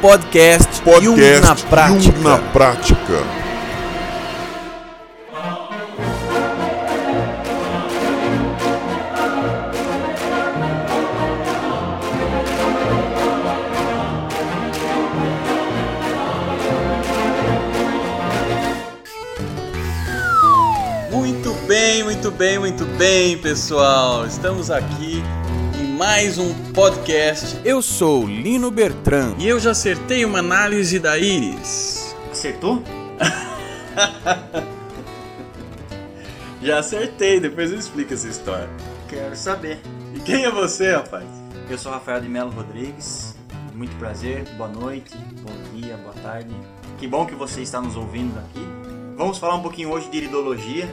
podcast, Podcast Jung na prática. Jung na prática. Muito bem, muito bem, muito bem, pessoal. Estamos aqui mais um podcast. Eu sou Lino Bertrand e eu já acertei uma análise da íris. Acertou? Já acertei, depois eu explico essa história. Quero saber. E quem é você, rapaz? Eu sou Rafael de Melo Rodrigues. Muito prazer, boa noite, bom dia, boa tarde. Que bom que você está nos ouvindo aqui. Vamos falar um pouquinho hoje de iridologia.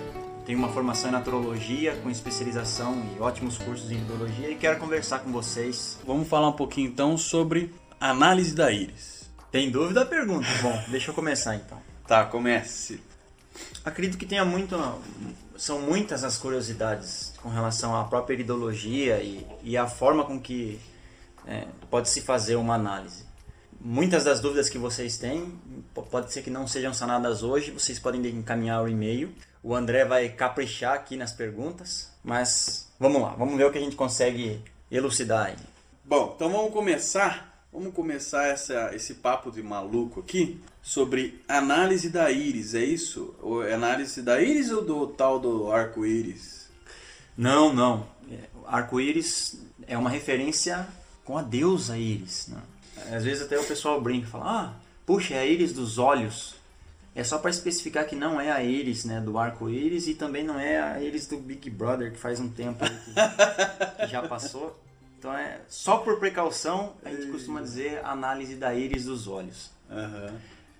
Tenho uma formação em naturologia com especialização e ótimos cursos em iridologia e quero conversar com vocês. Vamos falar um pouquinho então sobre análise da íris. Tem dúvida? Pergunta. Bom, deixa eu começar então. Tá, comece. Acredito que tenha muito. São muitas as curiosidades com relação à própria iridologia e, e a forma com que é, pode se fazer uma análise. Muitas das dúvidas que vocês têm po- pode ser que não sejam sanadas hoje, vocês podem encaminhar o e-mail. O André vai caprichar aqui nas perguntas, mas vamos lá, vamos ver o que a gente consegue elucidar aí. Bom, então vamos começar. Vamos começar essa, esse papo de maluco aqui sobre análise da íris, é isso? Ou é análise da íris ou do tal do arco-íris? Não, não. É, Arco-íris é uma referência com a deusa Íris. Né? Às vezes até o pessoal brinca e fala: Ah, puxa, é a íris dos olhos. É só para especificar que não é a íris né, do arco-íris e também não é a íris do Big Brother, que faz um tempo que, que já passou. Então é só por precaução a gente costuma dizer análise da íris dos olhos. Aham.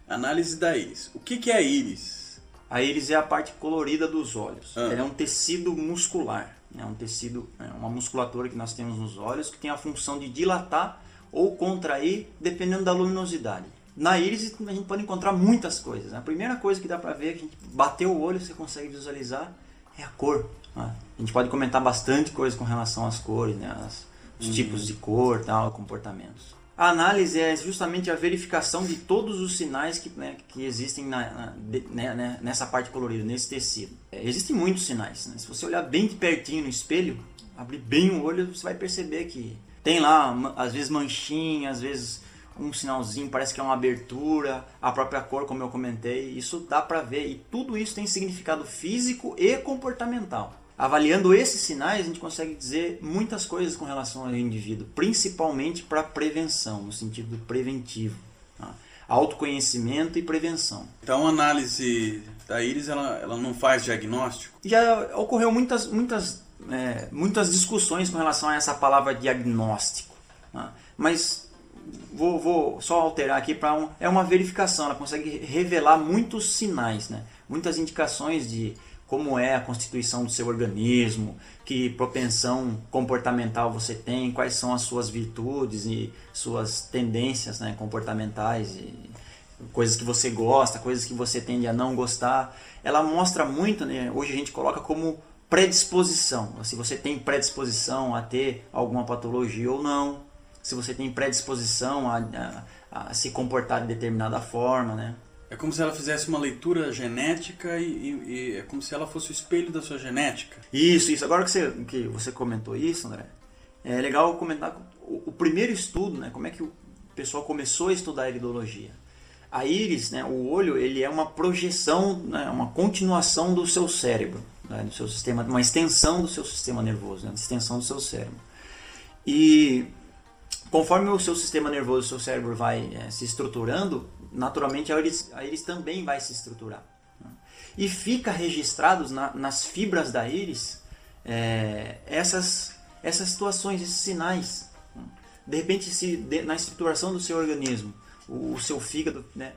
Análise da íris. O que, que é íris? A íris é a parte colorida dos olhos. Ah. Ela é um tecido muscular. É um tecido, é uma musculatura que nós temos nos olhos que tem a função de dilatar ou contrair dependendo da luminosidade. Na íris a gente pode encontrar muitas coisas. A primeira coisa que dá para ver, que a gente bateu o olho, você consegue visualizar, é a cor. né? A gente pode comentar bastante coisa com relação às cores, né? As- os tipos de cor, tal, comportamentos. A análise é justamente a verificação de todos os sinais que, né, que existem na- na- de- né, né, nessa parte colorida, nesse tecido. É, existem muitos sinais. né? Se você olhar bem de pertinho no espelho, abrir bem o olho, você vai perceber que tem lá, às vezes, manchinha, às vezes um sinalzinho, parece que é uma abertura, a própria cor, como eu comentei. Isso dá pra ver. E tudo isso tem significado físico e comportamental. Avaliando esses sinais, a gente consegue dizer muitas coisas com relação ao indivíduo, principalmente para prevenção, no sentido preventivo. tá? Autoconhecimento e prevenção. Então, a análise da íris ela, ela não faz diagnóstico? Já ocorreu muitas, muitas, é, muitas discussões com relação a essa palavra diagnóstico. tá? Mas vou, vou só alterar aqui para um, é uma verificação. Ela consegue revelar muitos sinais, né? muitas indicações de como é a constituição do seu organismo, que propensão comportamental você tem, quais são as suas virtudes e suas tendências né, comportamentais e coisas que você gosta, coisas que você tende a não gostar. Ela mostra muito, né? hoje a gente coloca como predisposição. Se você tem predisposição a ter alguma patologia ou não, se você tem predisposição a, a- a se comportar de determinada forma, né? É como se ela fizesse uma leitura genética e, e- e é como se ela fosse o espelho da sua genética. Isso, isso. Agora que você, que você comentou isso, André, é legal comentar o, o primeiro estudo, né? Como é que o pessoal começou a estudar a iridologia. A íris, né, o olho, ele é uma projeção, né, uma continuação do seu cérebro, né, do seu sistema, uma extensão do seu sistema nervoso, né, uma extensão do seu cérebro. E conforme o seu sistema nervoso, o seu cérebro vai eh, se estruturando, naturalmente a íris, a íris também vai se estruturar. né? E fica registrados na- nas fibras da íris eh, essas, essas situações, esses sinais. né? De repente, se de- na estruturação do seu organismo, o, o seu fígado né,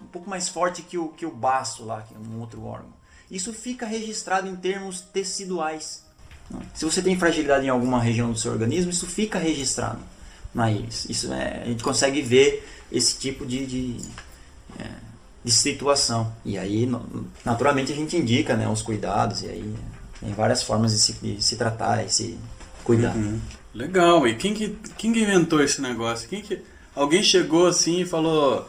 um pouco mais forte que o, que o baço lá, que é um outro órgão. Isso fica registrado em termos teciduais. né? Se você tem fragilidade em alguma região do seu organismo, isso fica registrado íris. Isso é, a gente consegue ver esse tipo de, de, é, de situação. E aí, naturalmente, a gente indica né, os cuidados, e aí tem várias formas de se, de se tratar e se cuidar. Legal. E quem que, quem que inventou esse negócio? Quem que, Alguém chegou assim e falou: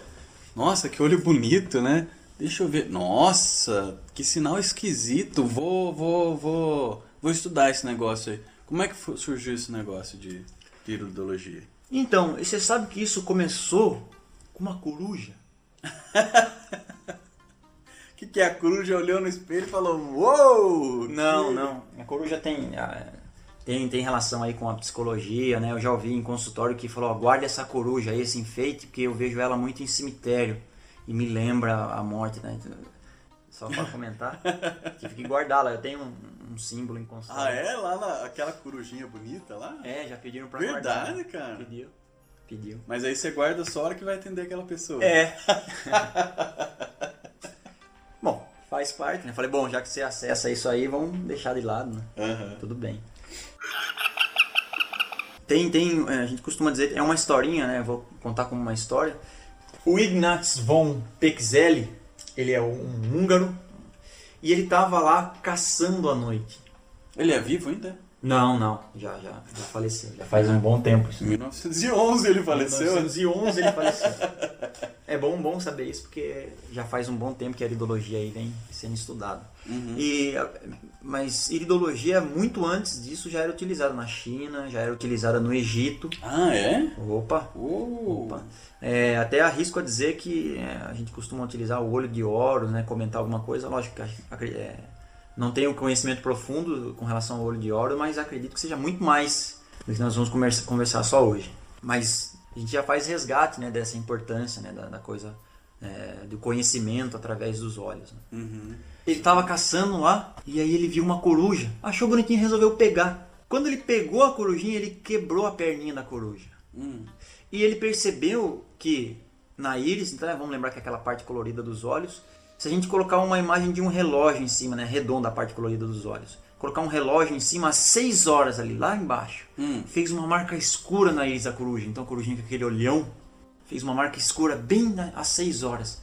Nossa, que olho bonito, né? Deixa eu ver. Nossa, que sinal esquisito. Vou, vou, vou, vou estudar esse negócio aí. Como é que surgiu esse negócio de iridologia? Então, e você sabe que isso começou com uma coruja? O que, que é? A coruja olhou no espelho e falou: Uou! Não, não. A coruja tem, tem, tem relação aí com a psicologia, né? Eu já ouvi em consultório que falou, ó, guarda essa coruja aí, esse enfeite, porque eu vejo ela muito em cemitério e me lembra a morte, né? Só para comentar, tive que guardá-la. Eu tenho um, um símbolo em. Ah, é? Lá na, aquela corujinha bonita lá? É, já pediram pra Verdade, guardar. cara. Pediu. Pediu. Mas aí você guarda só a hora que vai atender aquela pessoa. É. bom, faz parte, né? Falei, bom, já que você acessa isso aí, vamos deixar de lado, né? Aham. Tudo bem. Tem, tem, é, a gente costuma dizer, é uma historinha, né? Vou contar como uma história. O Ignaz von Pexeli, ele é um húngaro, e ele tava lá caçando à noite. Ele é vivo ainda? Não, não, já, já, já faleceu. Já faz um bom tempo isso. Em 1911 ele faleceu. 1911 ele faleceu. É bom, bom saber isso, porque já faz um bom tempo que a iridologia aí vem sendo estudada. Uhum. E, mas iridologia, muito antes disso, já era utilizada na China, já era utilizada no Egito. Ah, é? Opa! Uou. Opa. É, até arrisco a dizer que é, a gente costuma utilizar o olho de ouro, né, comentar alguma coisa, lógico é, não tenho conhecimento profundo com relação ao olho de ouro, mas acredito que seja muito mais do que nós vamos conversa- conversar só hoje. Mas a gente já faz resgate né, dessa importância né, da, da coisa, é, do conhecimento através dos olhos. né. Uhum. Ele tava caçando lá e aí ele viu uma coruja. Achou bonitinho e resolveu pegar. Quando ele pegou a corujinha, ele quebrou a perninha da coruja. Hum. E ele percebeu que na íris, então né, vamos lembrar que é aquela parte colorida dos olhos, se a gente colocar uma imagem de um relógio em cima, né, redonda a parte colorida dos olhos, colocar um relógio em cima às 6 horas ali, lá embaixo, Hum. fez uma marca escura na íris da coruja. Então a corujinha com aquele olhão fez uma marca escura bem na- às 6 horas.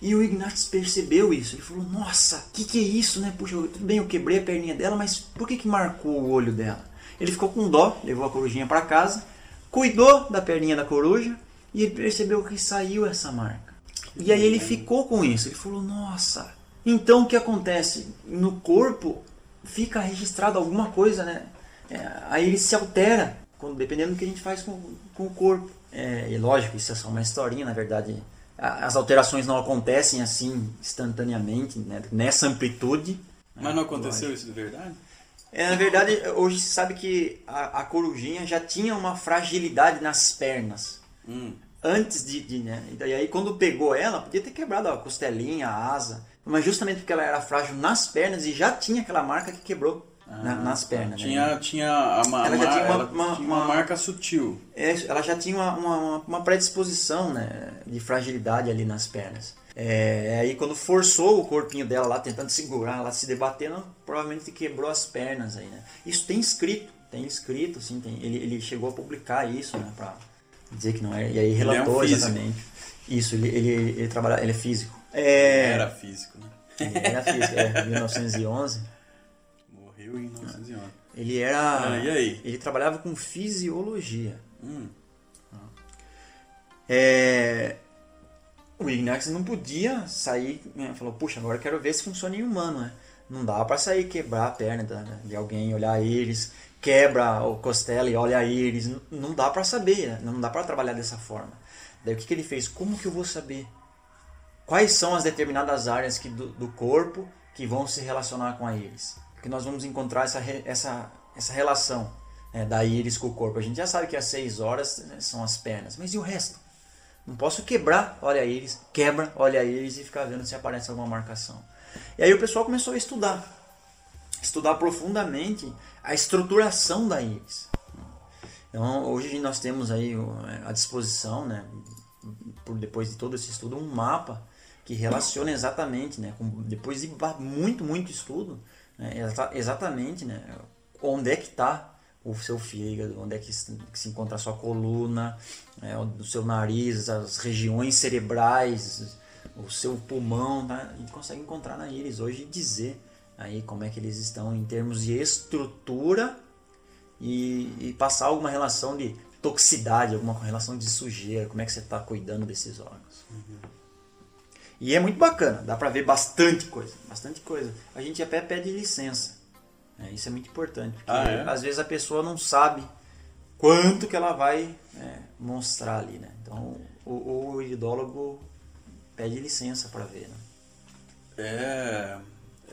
E o Ignatius percebeu isso. Ele falou: Nossa, o que, que é isso, né? Puxa, tudo bem, eu quebrei a perninha dela, mas por que, que marcou o olho dela? Ele ficou com dó, levou a corujinha para casa, cuidou da perninha da coruja e ele percebeu que saiu essa marca. E aí ele ficou com isso. Ele falou: Nossa, então o que acontece? No corpo fica registrado alguma coisa, né? É, aí ele se altera, quando, dependendo do que a gente faz com, com o corpo. É, e lógico, isso é só uma historinha, na verdade. As alterações não acontecem assim instantaneamente, né? nessa amplitude. Mas não aconteceu isso de verdade? É, na verdade, hoje se sabe que a, a corujinha já tinha uma fragilidade nas pernas. Hum. Antes de, de, né? E daí aí, quando pegou ela, podia ter quebrado a costelinha, a asa. Mas justamente porque ela era frágil nas pernas e já tinha aquela marca que quebrou na- nas pernas. né? Tinha, tinha, a, Ela já tinha uma- uma- tinha uma uma- marca sutil. É, ela já tinha uma, uma, predisposição né, de fragilidade ali nas pernas. É, aí quando forçou o corpinho dela lá, tentando segurar, ela se debatendo, provavelmente quebrou as pernas aí, né? Isso tem escrito, tem escrito, sim, tem, ele, ele chegou a publicar isso, né, pra dizer que não é, e aí é um relatou físico. exatamente. Isso, ele, ele, ele trabalha, ele é físico. É, Era físico, né? ele era físico, é, 1911. Morreu em 1911. Ele era, Ah, e aí? ele trabalhava com fisiologia. Hum. É, o Ignatius não podia sair, né, falou, puxa, agora eu quero ver se funciona em humano, né? Não dá pra sair quebrar a perna de alguém, olhar eles, quebra o costela e olha eles, não- não dá pra saber, né? não dá pra trabalhar dessa forma. Daí o que, que ele fez? Como que eu vou saber? Quais são as determinadas áreas que do, do corpo que vão se relacionar com a íris? Porque nós vamos encontrar essa, essa, essa relação né, da íris com o corpo. A gente já sabe que às 6 horas né, são as pernas, mas e o resto? Não posso quebrar, olha a íris, quebra, olha a íris e ficar vendo se aparece alguma marcação. E aí o pessoal começou a estudar, estudar profundamente a estruturação da íris. Então hoje nós temos aí o- à disposição, né, por depois de todo esse estudo, um mapa que relaciona exatamente, né, com, depois de muito, muito estudo, né, exa- exatamente né, onde é que está o seu fígado, onde é que se, que se encontra a sua coluna, né, o seu nariz, as regiões cerebrais, o seu pulmão, tá? a gente consegue encontrar na íris hoje e dizer aí como é que eles estão em termos de estrutura e, e passar alguma relação de toxicidade, alguma relação de sujeira, como é que você está cuidando desses órgãos. E é muito bacana, dá pra ver bastante coisa, bastante coisa. A gente até pede licença. né? isso é muito importante, porque Ah, é? às vezes a pessoa não sabe quanto que ela vai é, mostrar ali, né? Então o, o iridólogo pede licença para ver, né? É,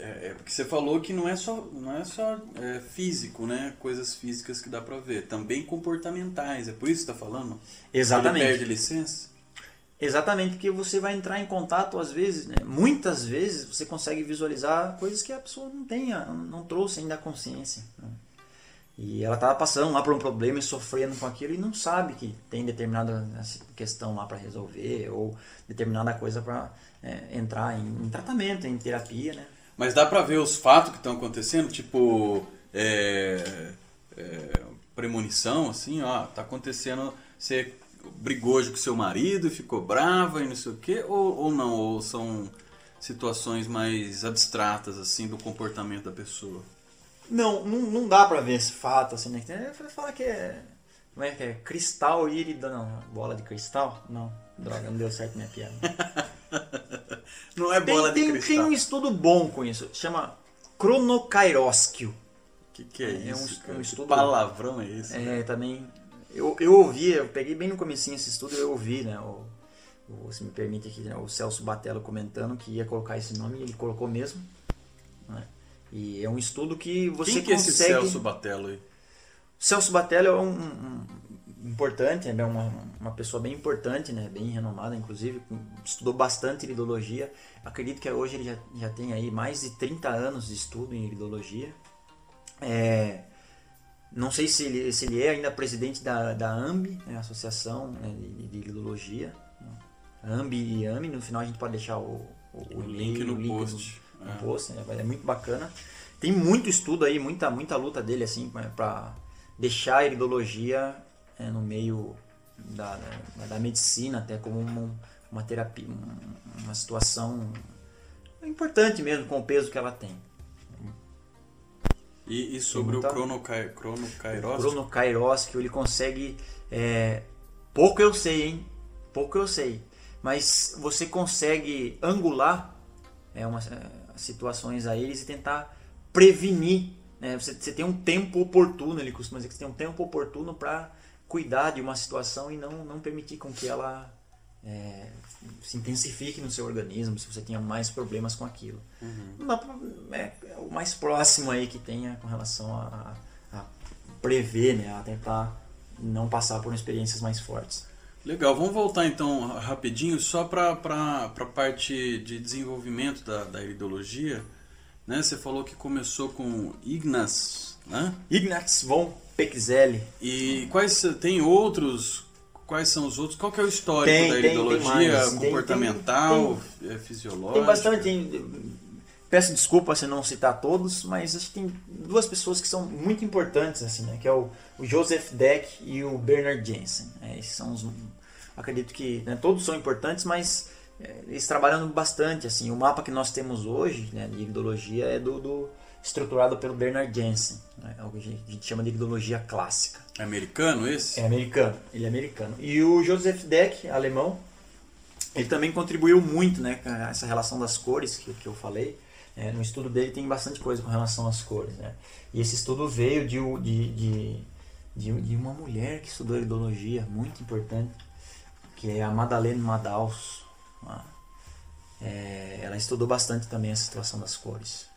é, é porque você falou que não é só, não é só é, físico, né? Coisas físicas que dá pra ver. Também comportamentais. É por isso que você tá falando? Exatamente. Ele perde licença? Exatamente, porque você vai entrar em contato às vezes, né? muitas vezes você consegue visualizar coisas que a pessoa não tenha, não trouxe ainda a consciência. né? E ela estava passando lá por um problema e sofrendo com aquilo e não sabe que tem determinada assim, questão lá para resolver ou determinada coisa para entrar em, em tratamento, em terapia, né? Mas dá pra ver os fatos que estão acontecendo? Tipo, é, é, premonição, assim, ó, tá acontecendo, você brigou hoje com seu marido e ficou brava e não sei o quê, ou, ou não, ou são situações mais abstratas, assim, do comportamento da pessoa? Não, não, não dá pra ver esse fato, assim, né? Falar que é. Como é que é? Cristal írida, não. Bola de cristal? Não. Droga, não deu certo minha piada. Não é bola tem, de tem, cristal. tem um estudo bom com isso. Chama Cronocairósquio. O que, que é, É um isso, cara? um Que estudo- palavrão é esse? É, também. Eu, eu ouvi, eu peguei bem no comecinho esse estudo, eu ouvi, né? O, o- se me permite aqui, né, o Celso Batello comentando que ia colocar esse nome, e ele colocou mesmo. né? E é um estudo que você Quem que é esse consegue. Celso Batello aí? Celso Batello é um, um- um importante, é uma, uma pessoa bem importante, né? bem renomada, inclusive, estudou bastante iridologia. Acredito que hoje ele já, já tem aí mais de 30 anos de estudo em iridologia. É, não sei se ele, se ele é ainda presidente da, da AMB, né? Associação né, de, de Iridologia. AMB e AMI, no final a gente pode deixar o, o, O e-mail, link no o post. no É. post, né? é muito bacana. Tem muito estudo aí, muita, muita luta dele assim para deixar a iridologia é, no meio da, da, da medicina até como uma, uma terapia, um- uma situação importante mesmo com o peso que ela tem. E, e sobre muita- o Cronocai, Cronocairos? Bruno Kairos, que ele consegue. é, pouco eu sei, hein? Pouco eu sei. Mas você consegue angular é, umas, é, situações a eles e tentar prevenir. né? Você, você tem um tempo oportuno, ele costuma dizer que você tem um tempo oportuno para cuidar de uma situação e não, não permitir com que ela é, se intensifique no seu organismo, se você tenha mais problemas com aquilo. Pra- é, é o mais próximo aí que tenha com relação a, a- a prever, né, a tentar não passar por experiências mais fortes. Legal, vamos voltar então rapidinho só para a parte de desenvolvimento da, da iridologia. Né? Você falou que começou com Ignaz, né? Ignaz von Pexele. E quais tem outros? Quais são os outros? Qual que é o histórico Tem, da tem, tem comportamental, tem- eh, fisiológica? Tem bastante. peço desculpa se não citar todos, mas acho que tem duas pessoas que são muito importantes, assim, né? Que é o, o Joseph Deck e o Bernard Jensen. É, esses são os. Acredito que né, todos são importantes, mas é, eles trabalham bastante, assim. O mapa que nós temos hoje, né, de iridologia, é do, do- estruturado pelo Bernard Jensen. Né, é o que a gente, a chama de iridologia clássica. É americano esse? É americano, ele é americano. E o Joseph Deck, alemão, ele também contribuiu muito né, com essa relação das cores que, que eu falei. É, no estudo dele tem bastante coisa com relação às cores. Né? E esse estudo veio de, de, de, de, uma mulher que estudou iridologia, muito importante, que é a Madeleine Madaus. Ah, é, ela estudou bastante também essa situação das cores.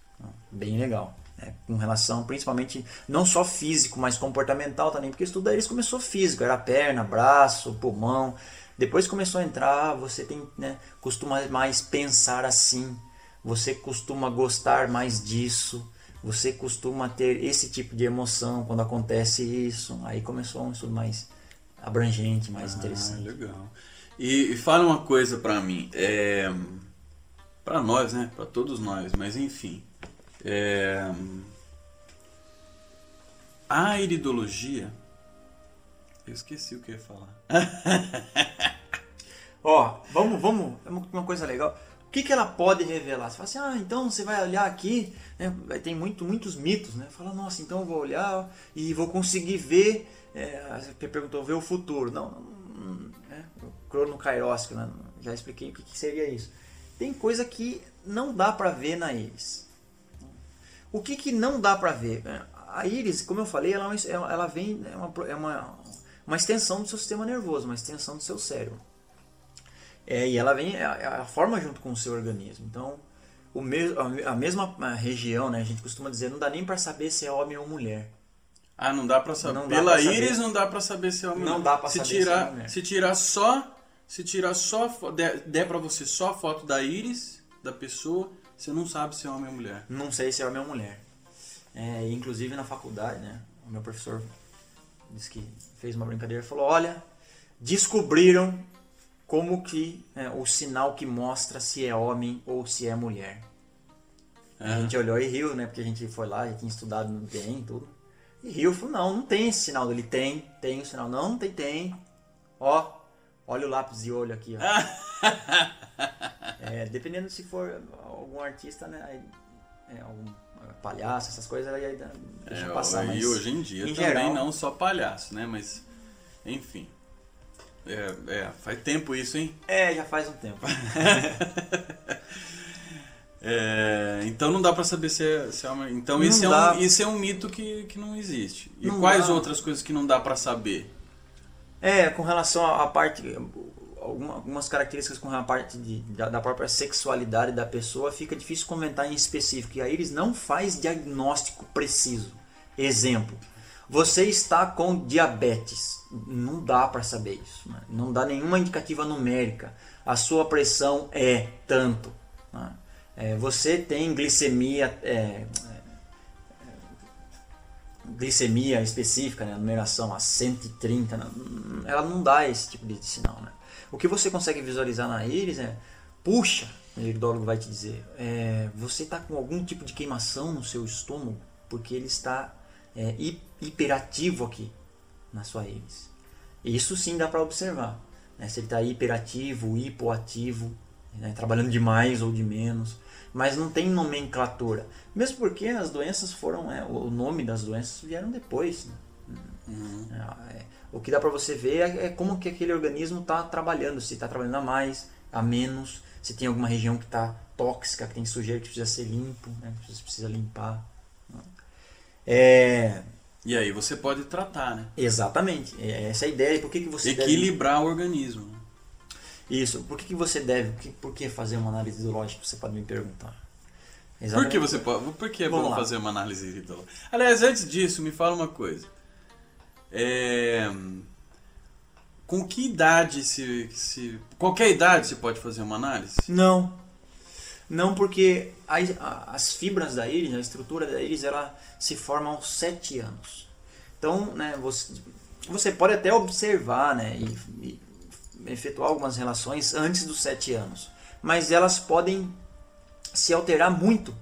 Bem legal. né? Com relação, principalmente, não só físico, mas comportamental também. Porque estudar eles começou físico, era perna, braço, pulmão. Depois começou a entrar, você tem, né, costuma mais pensar assim. Você costuma gostar mais disso. Você costuma ter esse tipo de emoção quando acontece isso. Aí começou um estudo mais abrangente, mais Ah, interessante. legal. E, e fala uma coisa pra mim, é, para nós, né? Pra todos nós, mas enfim. É, a iridologia. Eu esqueci o que eu ia falar. Ó, vamos, vamos, uma coisa legal. O que, que ela pode revelar? Você fala assim, ah, então você vai olhar aqui, né? tem muito, muitos mitos, né? Fala, nossa, então eu vou olhar e vou conseguir ver, é, você perguntou, ver o futuro. Não, não é, o crono kairos, né? já expliquei o que, que seria isso. Tem coisa que não dá para ver na íris. O que, que não dá para ver? A íris, como eu falei, ela, é ela vem, é uma, é uma, uma extensão do seu sistema nervoso, uma extensão do seu cérebro. É, e ela vem, a, a forma junto com o seu organismo. Então, o mesmo, a mesma região, né, a gente costuma dizer, não dá nem para saber se é homem ou mulher. Ah, não dá para saber. Pela íris não dá para saber se é homem ou mulher. Não dá para saber tirar, se é. Se tirar só, se tirar só, der, der para você só a foto da íris da pessoa, você não sabe se é homem ou mulher. Não sei se é homem ou mulher. É, inclusive na faculdade, né, o meu professor disse que fez uma brincadeira e falou: "Olha, descobriram como que é, o sinal que mostra se é homem ou se é mulher. É. A gente olhou e riu, né? Porque a gente foi lá, já tinha estudado bem tudo. E riu, falou, não, não tem esse sinal. Ele tem, tem o sinal. Não, não tem, tem. Ó, olha o lápis de olho aqui, ó. é, dependendo se for algum artista, né? É, algum palhaço, essas coisas, aí deixa é, passar. E mas, hoje em dia em também geral, não só palhaço, né? Mas, enfim. É, é, faz tempo isso, hein? É, já faz um tempo. é, então não dá para saber se é, se é uma... Então isso é, um, isso é um mito que, que não existe. E não quais dá. outras coisas que não dá para saber? É, com relação à parte... Algumas características com a parte de, da, da própria sexualidade da pessoa fica difícil comentar em específico. E a Iris não faz diagnóstico preciso. Exemplo, você está com diabetes. Não dá para saber isso. Né? Não dá nenhuma indicativa numérica. A sua pressão é tanto. Né? É, você tem glicemia, é, é, glicemia específica, né? a numeração a 130. Né? Ela não dá esse tipo de sinal. Né? O que você consegue visualizar na íris é, puxa, o iridólogo vai te dizer, é, você está com algum tipo de queimação no seu estômago, porque ele está é, hiperativo aqui na sua íris. Isso sim dá para observar. Né? Se ele está hiperativo, hipoativo, né? trabalhando de mais ou de menos. Mas não tem nomenclatura. Mesmo porque as doenças foram. É, o nome das doenças vieram depois. Né? Uhum. É, o que dá para você ver é, é, como que aquele organismo está trabalhando. Se está trabalhando a mais, a menos. Se tem alguma região que está tóxica, que tem sujeira que precisa ser limpo, né? que precisa limpar. É, e aí você pode tratar, né? Exatamente. É essa é a ideia. Por que, que você Equilibrar deve... o organismo. Isso. Por que, que você deve... Por que fazer uma análise ideológica? Você pode me perguntar. Exatamente. Por que você pode... Por que é bom fazer uma análise ideológica? Aliás, antes disso, me fala uma coisa. É... Com que idade se, se... Qualquer idade você pode fazer uma análise? Não. Não, porque as, as fibras da íris, a estrutura da íris, ela se forma aos 7 anos. Então, né, você, você pode até observar né, e, e efetuar algumas relações antes dos 7 anos, mas elas podem se alterar muito.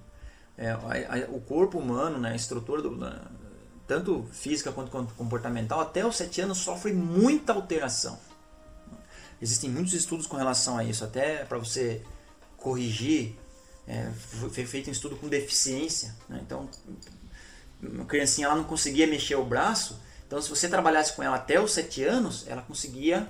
É, o corpo humano, né, a estrutura do, tanto física quanto comportamental, até os 7 anos sofre muita alteração. Existem muitos estudos com relação a isso, até para você corrigir, é, foi feito um estudo com deficiência. Né? Então, uma criancinha ela não conseguia mexer o braço, então se você trabalhasse com ela até os 7 anos, ela conseguia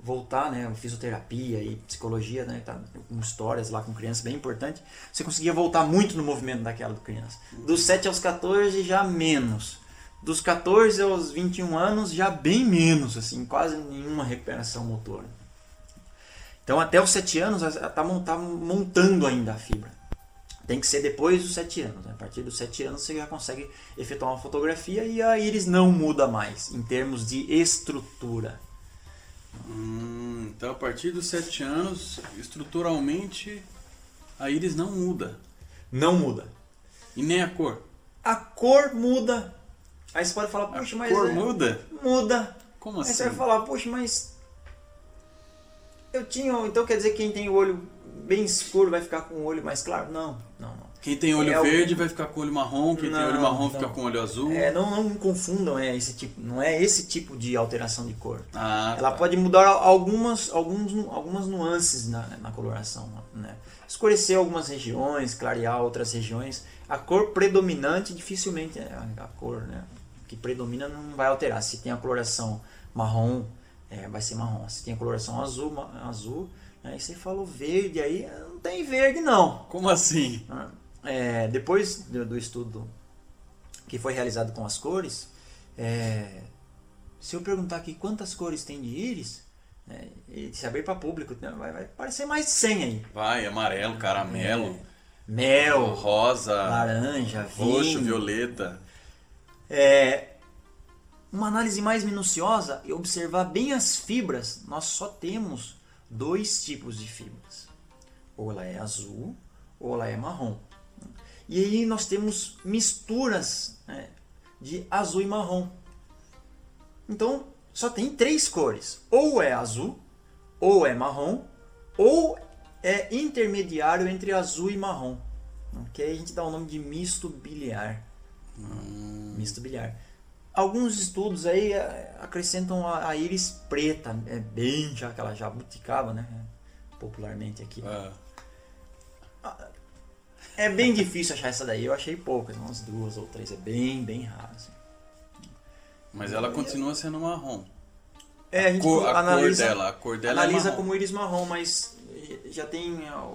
voltar, né, fisioterapia e psicologia, né, tá com histórias lá com crianças bem importante, você conseguia voltar muito no movimento daquela criança. Dos 7 aos 14 já menos. Dos 14 aos 21 anos já bem menos, assim, quase nenhuma recuperação motora. Então até os 7 anos está tá montando ainda a fibra. Tem que ser depois dos 7 anos. Né? A partir dos 7 anos você já consegue efetuar uma fotografia e a íris não muda mais em termos de estrutura. Hum, então a partir dos 7 anos, estruturalmente, a íris não muda. Não muda. E nem a cor? A cor muda. Aí você pode falar, puxa, a mas. A cor é... muda? Muda. Como assim? Aí você vai assim? falar, puxa, mas eu tinha, então quer dizer que quem tem o olho bem escuro vai ficar com o olho mais claro? Não, não, não. Quem tem olho É verde vai ficar com olho marrom, quem tem Não, olho marrom fica não. com olho azul. É, não, não confundam é, esse tipo, não é esse tipo de alteração de cor. Ah, Ela tá. pode mudar algumas, alguns, algumas nuances na, na coloração. Né? Escurecer algumas regiões, clarear outras regiões. A cor predominante dificilmente é a, cor né, que predomina não vai alterar. Se tem a coloração marrom, é, vai ser marrom. Se tem a coloração azul, azul. Aí você falou verde, aí não tem verde não. Como assim? É, depois do, do estudo que foi realizado com as cores, é, se eu perguntar aqui quantas cores tem de íris, né, e se abrir para público, né, vai, vai parecer mais de 100 aí. Vai, amarelo, caramelo, É, mel, rosa, laranja, roxo, vinho. violeta. É, uma análise mais minuciosa e observar bem as fibras, nós só temos dois tipos de fibras. Ou ela é azul, ou ela é marrom. E aí nós temos misturas né, de azul e marrom. Então só tem três cores: ou é azul, ou é marrom, ou é intermediário entre azul e marrom. Que aí a gente dá o nome de misto biliar. Misto biliar. Alguns estudos aí eh, acrescentam a, a íris preta, é bem já aquela jabuticaba, né? Popularmente aqui. Ah, É bem difícil achar essa daí. Eu achei poucas, umas duas ou três. É bem, bem raro. assim. mas ela continua sendo marrom. É, a gente Cor- a analisa, cor dela, a cor dela é analisa marrom. como íris marrom, mas eh, já tem ah,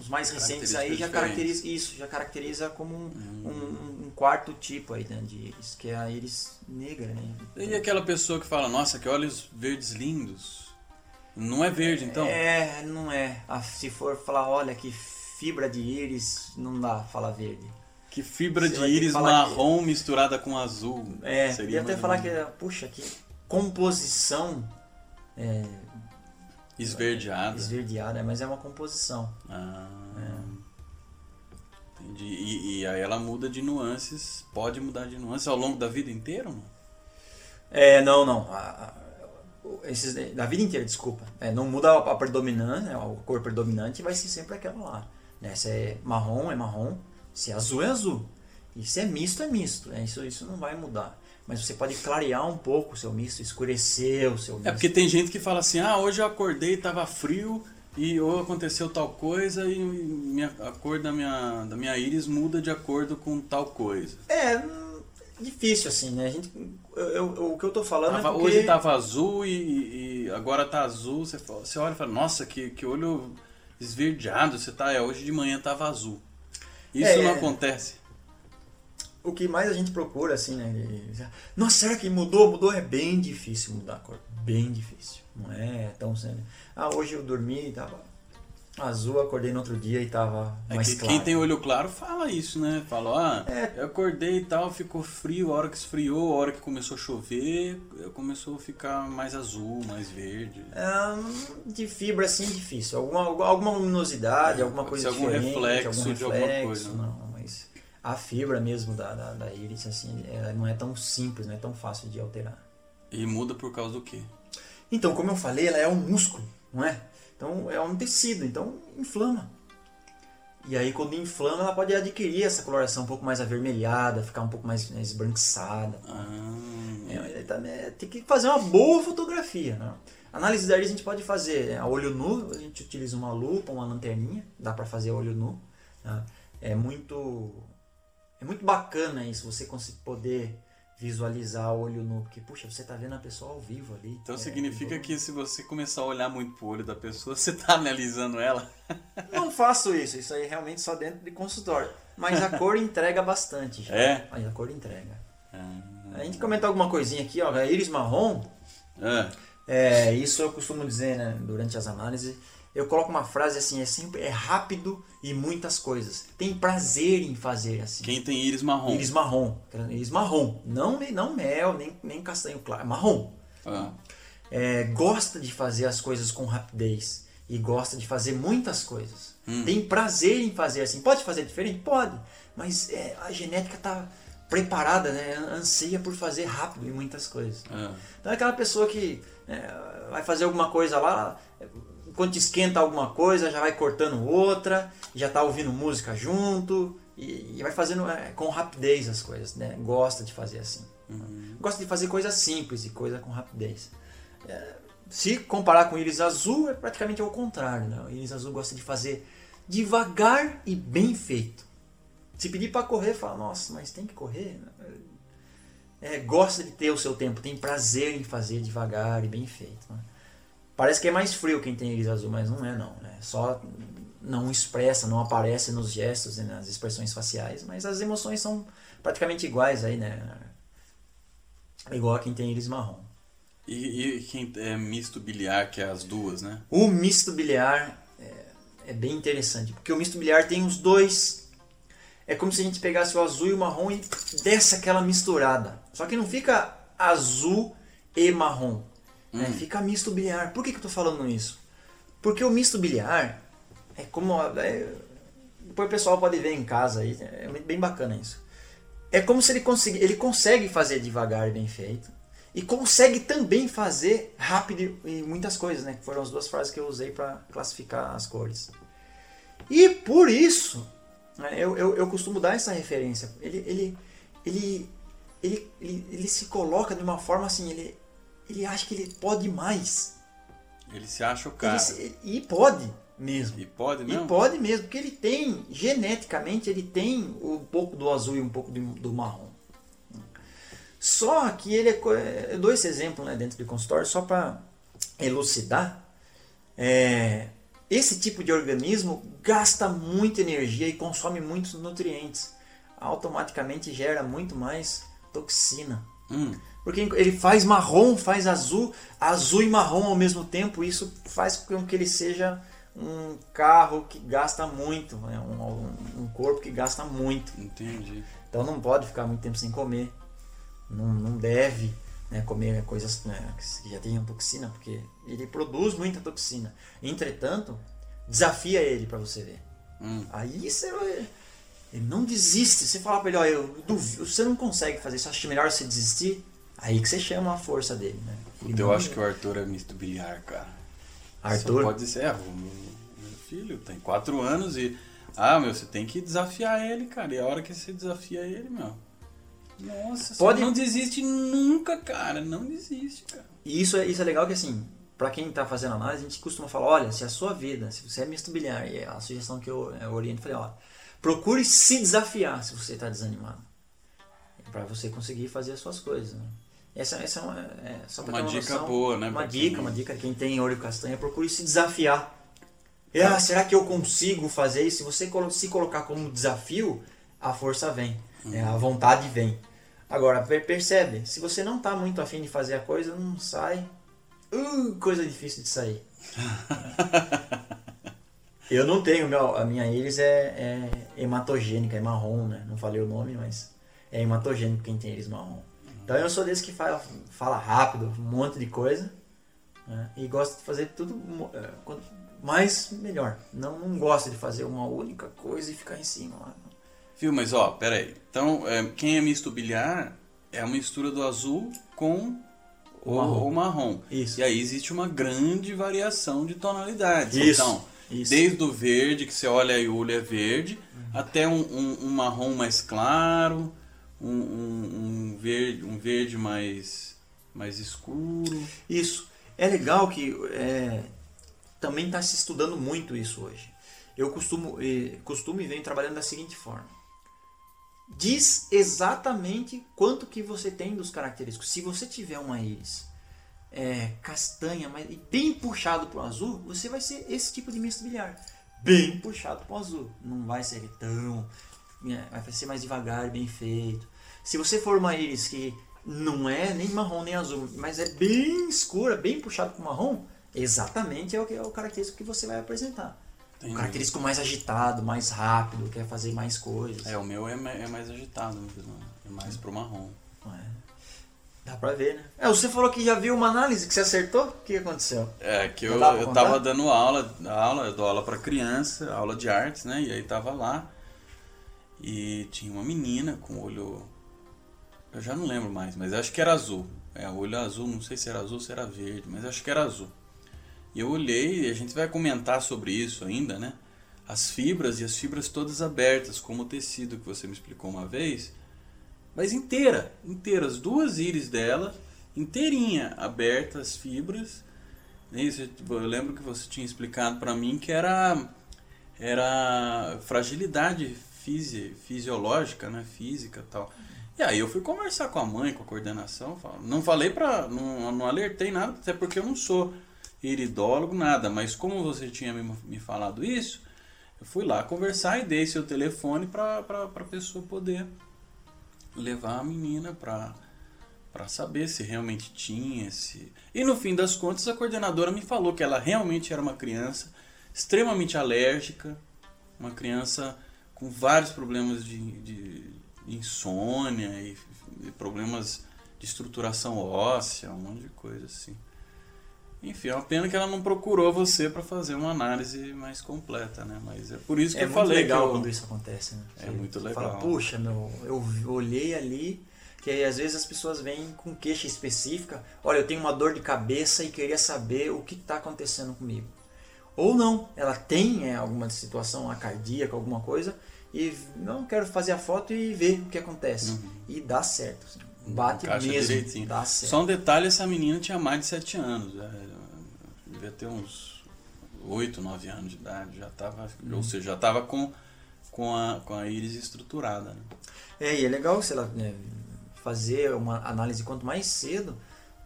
os mais recentes aí já caracteriza isso, já caracteriza como um, um- um quarto tipo aí né, de íris, que é a íris negra, né? E aquela pessoa que fala, nossa, que olhos verdes lindos. Não é verde, então? É, não é. Ah, se for falar, olha que fibra de íris, não dá falar verde. Que fibra Você de que íris marrom misturada com azul. É, Seria ia até falar que, menos puxa, que composição é, Esverdeada. esverdeada, mas é uma composição. Ah, entendi. E, e aí ela muda de nuances, pode mudar de nuances ao longo da vida inteira? ou Não? É, não, não. A, a- esses, da vida inteira, desculpa. É, não muda a, a predominância, a cor predominante vai ser sempre aquela lá. Né? Se é marrom, é marrom. Se é azul, é azul. E se é misto, é misto. Né? Isso, isso não vai mudar. Mas você pode clarear um pouco o seu misto, escurecer o seu misto. É porque tem gente que fala assim, ah, hoje eu acordei, tava frio e ou aconteceu tal coisa e minha, a cor da minha, da minha íris muda de acordo com tal coisa. É, difícil assim, né? A gente, eu, eu- o que eu tô falando Tava- é porque... Hoje tava azul e, e agora tá azul. Você, fala- você olha e fala, nossa, que, que olho esverdeado você tá. É, hoje de manhã tava azul. Isso É, não é. acontece. O que mais a gente procura, assim, né? Nossa, será que mudou? Mudou? É bem difícil mudar a cor. Bem difícil. Não é tão sério. Ah, hoje eu dormi e tava azul, acordei no outro dia e tava É mais que claro. quem tem olho claro fala isso, né? Fala, ah, É. eu acordei e tal, ficou frio, a hora que esfriou, a hora que começou a chover, começou a ficar mais azul, mais verde. Ah, de fibra, assim, difícil. Alguma, alguma luminosidade, alguma Pode coisa algum diferente. reflexo algum de alguma reflexo, coisa, né? Não, mas a fibra mesmo da, da, da íris, assim, ela não é tão simples, não é tão fácil de alterar. E muda por causa do quê? Então, como eu falei, ela é um músculo, não é? Então, é um tecido, então inflama. E aí, quando inflama, ela pode adquirir essa coloração um pouco mais avermelhada, ficar um pouco mais né, esbranquiçada. Ah, É, é, também é, tem que fazer uma boa fotografia. Né? Análise da íris a gente pode fazer a olho nu, a gente utiliza uma lupa, uma lanterninha, dá para fazer a olho nu. né? É muito é muito bacana isso, você conseguir poder visualizar o olho nu, porque puxa, você tá vendo a pessoa ao vivo ali. então É, significa que se você começar a olhar muito pro olho da pessoa, você tá analisando ela. Não faço isso, isso aí realmente só dentro de consultório. Mas a cor entrega bastante. já. É? Aí a cor entrega. Ah, A gente comentou alguma coisinha aqui, ó, a íris marrom, ah, É, isso eu costumo dizer, né, durante as análises. Eu coloco uma frase assim, é sempre é rápido e muitas coisas. Tem prazer em fazer assim. quem tem íris marrom? Íris marrom, íris marrom, não não mel, nem, nem castanho claro, marrom. Ah, É, gosta de fazer as coisas com rapidez e gosta de fazer muitas coisas. Tem prazer em fazer assim. Pode fazer diferente? Pode, mas é, a genética tá preparada, né? Anseia por fazer rápido em muitas coisas. ah. Então é aquela pessoa que é, vai fazer alguma coisa lá, quando esquenta alguma coisa, já vai cortando outra, já tá ouvindo música junto e, e vai fazendo é, com rapidez as coisas, né? Gosta de fazer assim. Uhum. Gosta de fazer coisas simples e coisa com rapidez. É, se comparar com o íris azul, é praticamente ao contrário. Né? O íris azul gosta de fazer devagar e bem feito. Se pedir para correr, fala, nossa, mas tem que correr. É, gosta de ter o seu tempo, tem prazer em fazer devagar e bem feito. Né? Parece que é mais frio quem tem íris azul, mas não é não. Né? Só não expressa, não aparece nos gestos e nas expressões faciais, mas as emoções são praticamente iguais aí, né? Igual a quem tem íris marrom. E, e quem é misto biliar, que é as duas, né? O misto biliar é, é bem interessante, porque o misto biliar tem os dois. É como se a gente pegasse o azul e o marrom e desse aquela misturada. Só que não fica azul e marrom. Né? Hum. Fica misto biliar. Por que, que eu tô falando isso? Porque o misto biliar é como. É, depois o pessoal pode ver em casa aí. É bem bacana isso. É como se ele, consegui, ele consegue fazer devagar e bem feito. E consegue também fazer rápido e muitas coisas, né? Que foram as duas frases que eu usei para classificar as cores. E por isso, né, eu, eu, eu, costumo dar essa referência. Ele, ele, ele, ele, ele, ele se coloca de uma forma assim, ele, ele acha que ele pode mais. Ele se acha o cara. Se, e pode mesmo. E pode mesmo? E pode mesmo, porque ele tem, geneticamente, ele tem um pouco do azul e um pouco do, do marrom. Só que ele é. Eu dou esse exemplo né, dentro do consultório só para elucidar. É, esse tipo de organismo gasta muita energia e consome muitos nutrientes. Automaticamente gera muito mais toxina. Hum. Porque ele faz marrom, faz azul, azul e marrom ao mesmo tempo. Isso faz com que ele seja um carro que gasta muito, né? um, um corpo que gasta muito. Entendi. Então não pode ficar muito tempo sem comer. Não, não deve né, comer coisas né, que já tenham toxina, porque ele produz muita toxina. Entretanto, desafia ele para você ver. Hum. Aí você ele não desiste. Você fala para ele, ó, eu duvido, você não consegue fazer isso, acho melhor você desistir. Aí que você chama a força dele, né? Puta, eu acho que o Arthur é misto biliar, cara. Arthur? Você pode ser, é, o meu, filho tem quatro anos e. Ah, meu, você tem que desafiar ele, cara. E a hora que você desafia ele, meu. Nossa, pode... não desiste nunca, cara. Não desiste, cara. E isso é, isso é legal que assim, para quem tá fazendo análise, a gente costuma falar, olha, se a sua vida, se você é misto biliar, e a sugestão que eu, eu oriento, falei, ó, procure se desafiar se você tá desanimado. para você conseguir fazer as suas coisas, né? Essa, essa é uma, é, só uma, uma dica noção, boa, né? Uma dica, uma dica. Quem tem olho castanho, procure se desafiar. Ah, será que eu consigo fazer isso? Se você se colocar como desafio, a força vem, uhum. é, a vontade vem. Agora, percebe, se você não está muito afim de fazer a coisa, não sai. Uh, coisa difícil de sair. eu não tenho, meu, a minha íris é, é hematogênica, é marrom, né? Não falei o nome, mas é hematogênico quem tem íris marrom. Então eu sou desse que fala, fala rápido, um monte de coisa. Né? E gosto de fazer tudo é, mais melhor. Não, não gosto de fazer uma única coisa e ficar em cima lá. Viu, mas ó, pera aí. Então, é, quem é misto biliar é a mistura do azul com o marrom. O marrom. Isso. E aí existe uma grande variação de tonalidades. Isso. Então, Isso. desde o verde, que você olha e o olho é verde, uhum. até um, um, um marrom mais claro, um, um, um, verde, um verde mais, mais escuro. Isso. É legal que é, também está se estudando muito isso hoje. Eu costumo, costumo e venho trabalhando da seguinte forma. Diz exatamente quanto que você tem dos característicos. Se você tiver uma íris é, castanha, mas bem puxado para o azul, você vai ser esse tipo de misto biliar. Bem puxado para o azul. Não vai ser tão... É, vai ser mais devagar, bem feito. Se você for uma íris que não é nem marrom nem azul, mas é bem escura, bem puxado para marrom, exatamente é o, que, é o característico que você vai apresentar. Entendi. Um característico mais agitado, mais rápido, quer fazer mais coisas. É, o meu é, é mais agitado mesmo, é mais pro marrom. É. Dá pra ver, né? É, você falou que já viu uma análise que você acertou? O que aconteceu? É, que eu, eu tava dando aula, aula, eu dou aula pra criança, aula de artes, né? E aí tava lá e tinha uma menina com olho eu já não lembro mais, mas acho que era azul. É, olho azul, não sei se era azul ou se era verde, mas acho que era azul. E eu olhei, e a gente vai comentar sobre isso ainda, né? As fibras e as fibras todas abertas, como o tecido que você me explicou uma vez, mas inteira, inteira, as duas íris dela, inteirinha, aberta as fibras. Isso, eu lembro que você tinha explicado para mim que era era fragilidade fisi, fisiológica, né, física, tal. E aí eu fui conversar com a mãe, com a coordenação, não falei para não, não alertei nada, até porque eu não sou iridólogo, nada, mas como você tinha me, me falado isso, eu fui lá conversar e dei seu telefone para a pessoa poder levar a menina para para saber se realmente tinha esse. E no fim das contas, a coordenadora me falou que ela realmente era uma criança extremamente alérgica, uma criança com vários problemas de, de insônia e, e problemas de estruturação óssea, um monte de coisa assim. Enfim, é uma pena que ela não procurou você para fazer uma análise mais completa, né? Mas é por isso que é eu falei. É muito legal eu... quando isso acontece, né? É muito legal. Fala, puxa, meu, eu olhei ali, que aí às vezes as pessoas vêm com queixa específica. Olha, eu tenho uma dor de cabeça e queria saber o que está acontecendo comigo. Ou não, ela tem é, alguma situação cardíaca, alguma coisa, e não quero fazer a foto e ver o que acontece. Uhum. E dá certo. Assim. Bate Encaixa mesmo. Direitinho. Dá certo. Só um detalhe, essa menina tinha mais de 7 anos. É, devia ter uns 8, 9 anos de idade. Já tava, uhum. Ou seja, já estava com, com, a, com a íris estruturada. Né? É, e é legal sei lá, né, fazer uma análise quanto mais cedo,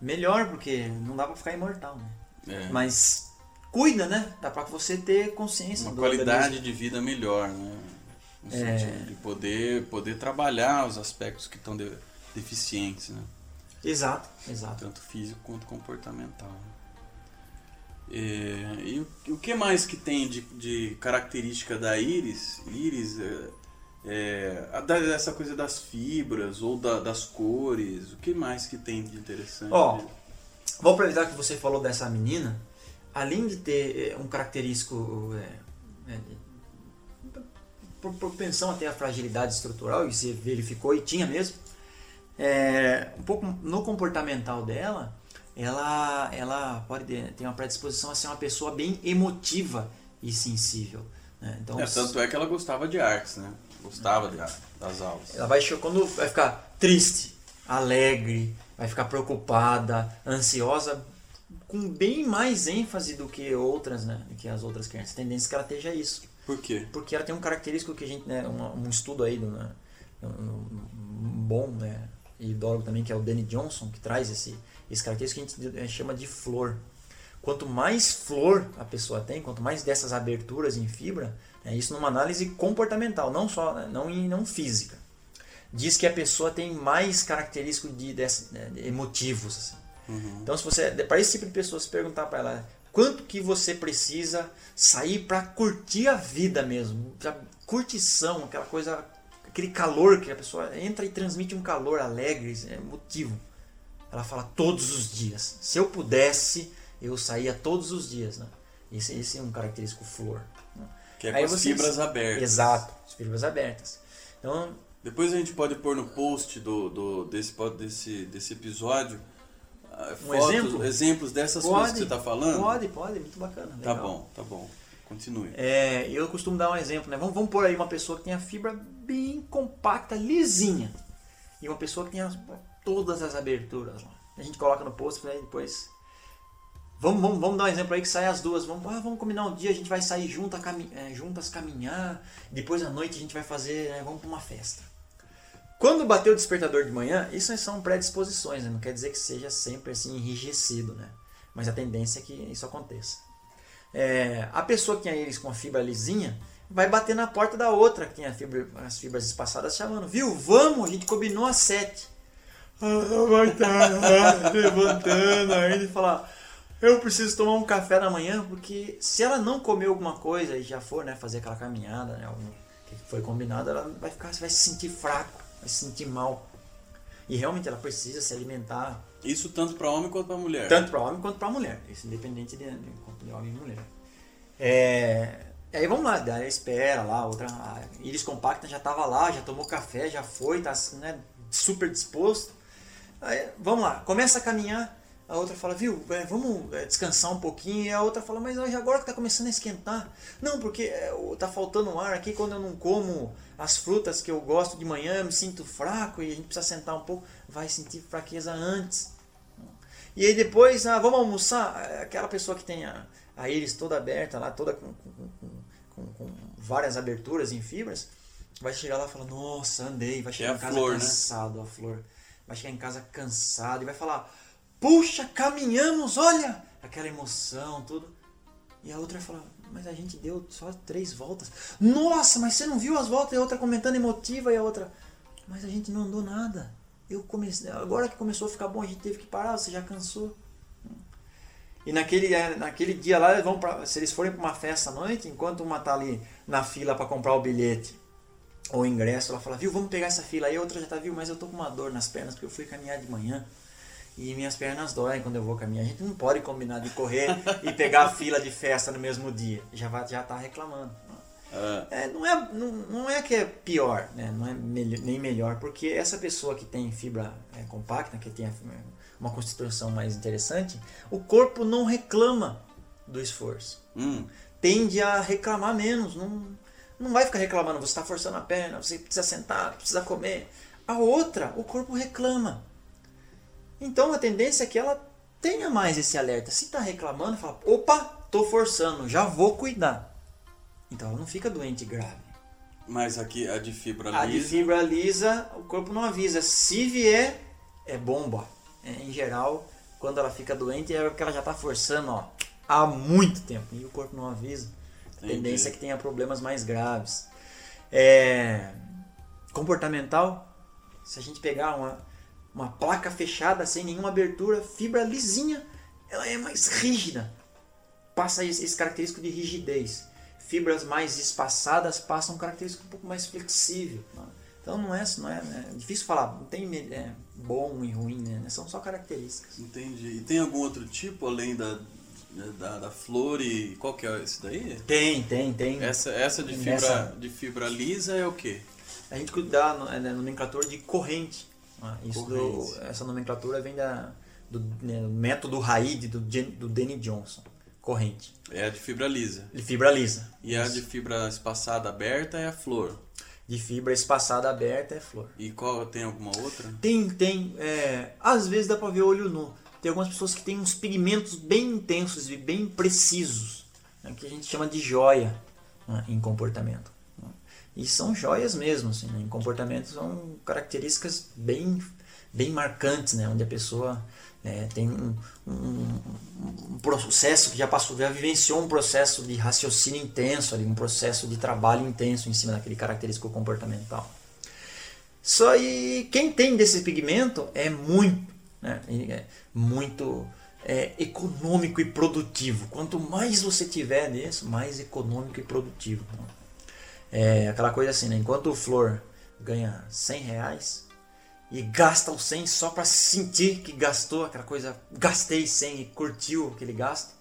melhor, porque não dá para ficar imortal. Né? É. Mas cuida, né? Dá para você ter consciência. Uma qualidade organismo. de vida melhor, né? No é... sentido de poder, poder trabalhar os aspectos que estão de, deficientes, né? Exato, exato. Tanto físico quanto comportamental. É, e o, o que mais que tem de, de característica da íris? Íris é, é, essa coisa das fibras ou da, das cores, o que mais que tem de interessante? Ó, vou aproveitar que você falou dessa menina, além de ter é, um característico é, é, propensão a ter a fragilidade estrutural, e você verificou e tinha mesmo, é, um pouco no comportamental dela, ela, ela pode ter uma predisposição a ser uma pessoa bem emotiva e sensível. Né? Então, é, tanto é que ela gostava de artes, né? Gostava de, das aulas. Ela vai quando vai ficar triste, alegre, vai ficar preocupada, ansiosa, com bem mais ênfase do que outras, né? Do que as outras crianças. A tendência é que ela esteja isso. Por quê? Porque ela tem um característico que a gente, né, um, um estudo aí do, né, um, bom, né, idólogo também, que é o Danny Johnson, que traz esse, esse característico que a gente chama de flor. Quanto mais flor a pessoa tem, quanto mais dessas aberturas em fibra, né, isso numa análise comportamental, não só, né, não, não física. Diz que a pessoa tem mais característicos de, de, né, de emotivos. Assim. Uhum. Então, se você, para esse tipo de pessoa, se perguntar para ela quanto que você precisa sair para curtir a vida mesmo, curtição, aquela coisa aquele calor que a pessoa entra e transmite um calor alegre, é motivo. Ela fala todos os dias. Se eu pudesse, eu saía todos os dias, né? Esse, esse é um característico flor. Né? Que é com Aí as vocês... fibras abertas. Exato, as fibras abertas. Então, depois a gente pode pôr no post do, do desse, desse, desse episódio um fotos, exemplo? exemplos dessas pode, coisas que você está falando. Pode, pode, muito bacana. Tá legal. Tá bom, tá bom. Continue. É, eu costumo dar um exemplo, né? Vamos, vamos pôr aí uma pessoa que tem a fibra bem compacta, lisinha. E uma pessoa que tem as, todas as aberturas lá. A gente coloca no post e depois. Vamos, vamos, vamos dar um exemplo aí que sai as duas. Vamos, ah, vamos combinar um dia, a gente vai sair junto, cami é, juntas caminhar. Depois à noite a gente vai fazer. Né, vamos para uma festa. Quando bater o despertador de manhã, isso são predisposições, né? não quer dizer que seja sempre assim enrijecido, né? Mas a tendência é que isso aconteça. É, a pessoa que tem íris com a fibra lisinha vai bater na porta da outra que tem fibra, as fibras espaçadas chamando, viu? Vamos, a gente combinou às sete. Ela vai estar levantando ainda e falar, eu preciso tomar um café na manhã, porque se ela não comer alguma coisa e já for né, fazer aquela caminhada, né, que foi combinado, ela vai ficar, vai se sentir fraco, se sentir mal. E realmente ela precisa se alimentar. Isso tanto para homem quanto para mulher. Tanto para homem quanto para mulher. Isso independente de, de, homem e mulher. É, aí vamos lá, daí espera lá, outra. A íris compacta já estava lá, já tomou café, já foi, tá né, super disposto. Aí, vamos lá, começa a caminhar. A outra fala, viu, é, vamos é, descansar um pouquinho. E a outra fala, mas hoje agora que tá começando a esquentar. Não, porque é, tá faltando ar aqui quando eu não como as frutas que eu gosto de manhã, me sinto fraco e a gente precisa sentar um pouco. Vai sentir fraqueza antes. E aí depois, ah, vamos almoçar. Aquela pessoa que tem a, a íris toda aberta lá, toda com, com, com, com várias aberturas em fibras, vai chegar lá e falar, nossa, andei, vai chegar É em casa flor, né? cansado, a flor. Vai chegar em casa cansado e vai falar, puxa, caminhamos, olha! Aquela emoção, tudo. E a outra vai falar, mas a gente deu só três voltas. Nossa, mas você não viu as voltas? E a outra comentando emotiva e a outra, mas a gente não andou nada. Eu comecei, agora que começou a ficar bom, a gente teve que parar, você já cansou. E naquele, é, naquele dia lá, eles vão pra, se eles forem para uma festa à noite, enquanto uma tá ali na fila para comprar o bilhete ou ingresso, ela fala, viu, vamos pegar essa fila aí, a outra já tá, viu, mas eu tô com uma dor nas pernas porque eu fui caminhar de manhã e minhas pernas doem quando eu vou caminhar. A gente não pode combinar de correr e pegar a fila de festa no mesmo dia. Já vai, já tá reclamando. Ah, É, não, é, não, não é que é pior, né? não é melhor- nem melhor, porque essa pessoa que tem fibra é, compacta, que tem uma constituição mais interessante, o corpo não reclama do esforço. hum, Tende a reclamar menos. Não, não vai ficar reclamando, você está forçando a perna, você precisa sentar, precisa comer. A outra, o corpo reclama. Então a tendência é que ela tenha mais esse alerta. Se está reclamando, fala: opa, estou forçando, já vou cuidar. Então ela não fica doente grave. mas aqui a de fibra A de lisa. fibra lisa, o corpo não avisa. Se vier, é bomba. É, em geral, quando ela fica doente, é porque ela já está forçando ó, há muito tempo. E o corpo não avisa. A Entendi. tendência é que tenha problemas mais graves. É, comportamental, se a gente pegar uma, uma placa fechada sem nenhuma abertura, fibra lisinha, ela é mais rígida. Passa esse, característico de rigidez. Fibras mais espaçadas passam um característico um pouco mais flexível. né? Então não é, não é, é difícil falar, não tem é, bom e ruim, né? são só características. Entendi. E tem algum outro tipo além da, da, da flor e. Qual que é esse daí? Tem, tem, tem. Essa, essa de fibra, Nessa- de fibra lisa é o quê? A gente dá no- é, nomenclatura de corrente. Né? Isso do- Corrente. essa nomenclatura vem da, do né, método Haid do, do Danny Johnson. Corrente. É a de fibra lisa. De fibra lisa. E a de fibra espaçada aberta é a flor. De fibra espaçada aberta é flor. E qual tem alguma outra? Tem, tem. é, às vezes dá pra ver olho nu. Tem algumas pessoas que têm uns pigmentos bem intensos e bem precisos, né, que a gente chama de joia né, em comportamento. E são joias mesmo, assim, né, em comportamento são características bem, bem marcantes, né, onde a pessoa né, tem um, um- um processo que já passou, já vivenciou um processo de raciocínio intenso, ali, um processo de trabalho intenso em cima daquele característico comportamental. Só e quem tem desse pigmento é muito, né, é muito é, econômico e produtivo. Quanto mais você tiver disso, mais econômico e produtivo. É aquela coisa assim, né? Enquanto o Flor ganha 100 reais e gasta os 100 só para sentir que gastou aquela coisa, gastei 100 e curtiu aquele gasto.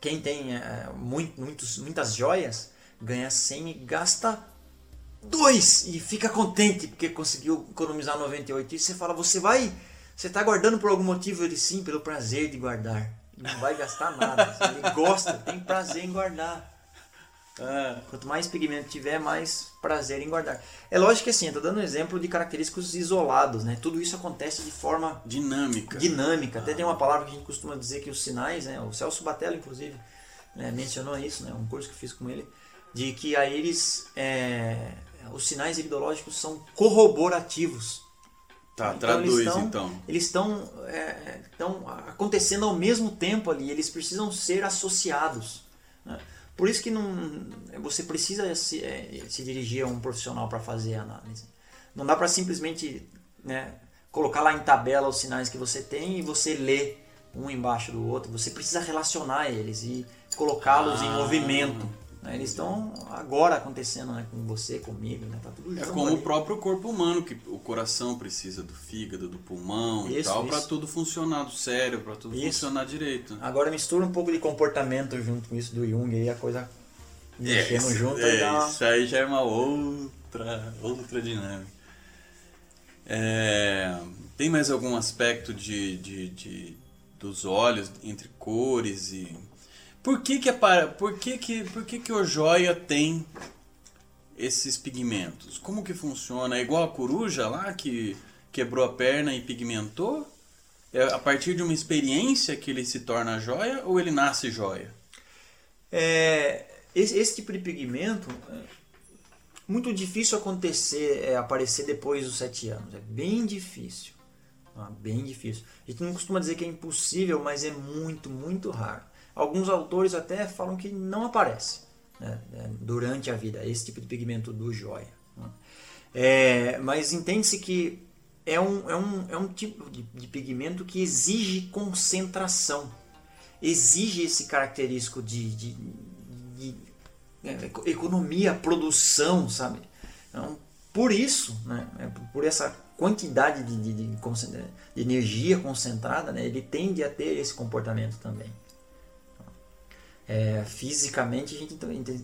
Quem tem é, muito, muitos, muitas joias ganha 100 e gasta dois e fica contente porque conseguiu economizar 98. E você fala, você vai, você está guardando por algum motivo? Ele sim, pelo prazer de guardar. Não vai gastar nada. Ele gosta, tem prazer em guardar. Ah, Quanto mais pigmento tiver, mais prazer em guardar. É lógico que assim, eu tô dando um exemplo de característicos isolados, né? Tudo isso acontece de forma dinâmica. dinâmica. Até tem uma palavra que a gente costuma dizer que os sinais, né? O Celso Batella, inclusive, né, mencionou isso, né? Um curso que eu fiz com ele, de que a íris, é, os sinais iridológicos são corroborativos. Tá, Então, traduz eles tão- então. Eles estão é, estão acontecendo ao mesmo tempo ali, eles precisam ser associados. né? Por isso que não, você precisa se, é, se dirigir a um profissional para fazer a análise. Não dá para simplesmente né, colocar lá em tabela os sinais que você tem e você ler um embaixo do outro. Você precisa relacionar eles e colocá-los em Ah. movimento. Né? Eles estão agora acontecendo né, com você, comigo, né? tá tudo É junto como ali. o próprio corpo humano, que o coração precisa do fígado, do pulmão e Isso, tal, isso. para tudo funcionar, do cérebro, para tudo Isso. funcionar direito. Agora mistura um pouco de comportamento junto com isso do Jung aí a coisa mexendo isso, junto é, uma- isso aí já é uma outra, outra dinâmica. É, tem mais algum aspecto de, de, de, dos olhos entre cores e por que que a, por que que por que que o joia tem esses pigmentos? Como que funciona? É igual a coruja lá que quebrou a perna e pigmentou? É a partir de uma experiência que ele se torna joia ou ele nasce joia? É, esse, esse tipo de pigmento é muito difícil acontecer, é, aparecer depois dos sete anos. É bem difícil. Ah, bem difícil. A gente não costuma dizer que é impossível, mas é muito, muito raro. Alguns autores até falam que não aparece né, né durante a vida esse tipo de pigmento do joia. Né. É, mas entende-se que é um, é um, é um tipo de, de pigmento que exige concentração, exige esse característico de, de, de é, economia, produção, sabe? Então, por isso, né, é, por essa quantidade de, de, de, de, energia concentrada, né, ele tende a ter esse comportamento também. É, fisicamente a gente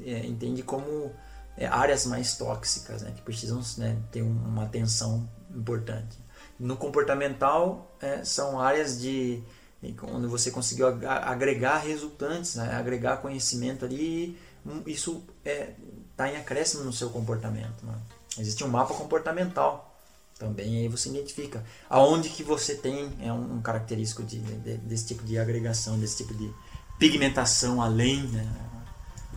é, entende como é, áreas mais tóxicas, né, que precisam né, ter uma atenção importante. No comportamental é, são áreas de onde você conseguiu agregar resultantes, né, agregar conhecimento ali, e isso está é, tá em acréscimo no seu comportamento. Né. Existe um mapa comportamental também aí você identifica aonde que você tem é um característico de, de, desse tipo de agregação, desse tipo de pigmentação além, né?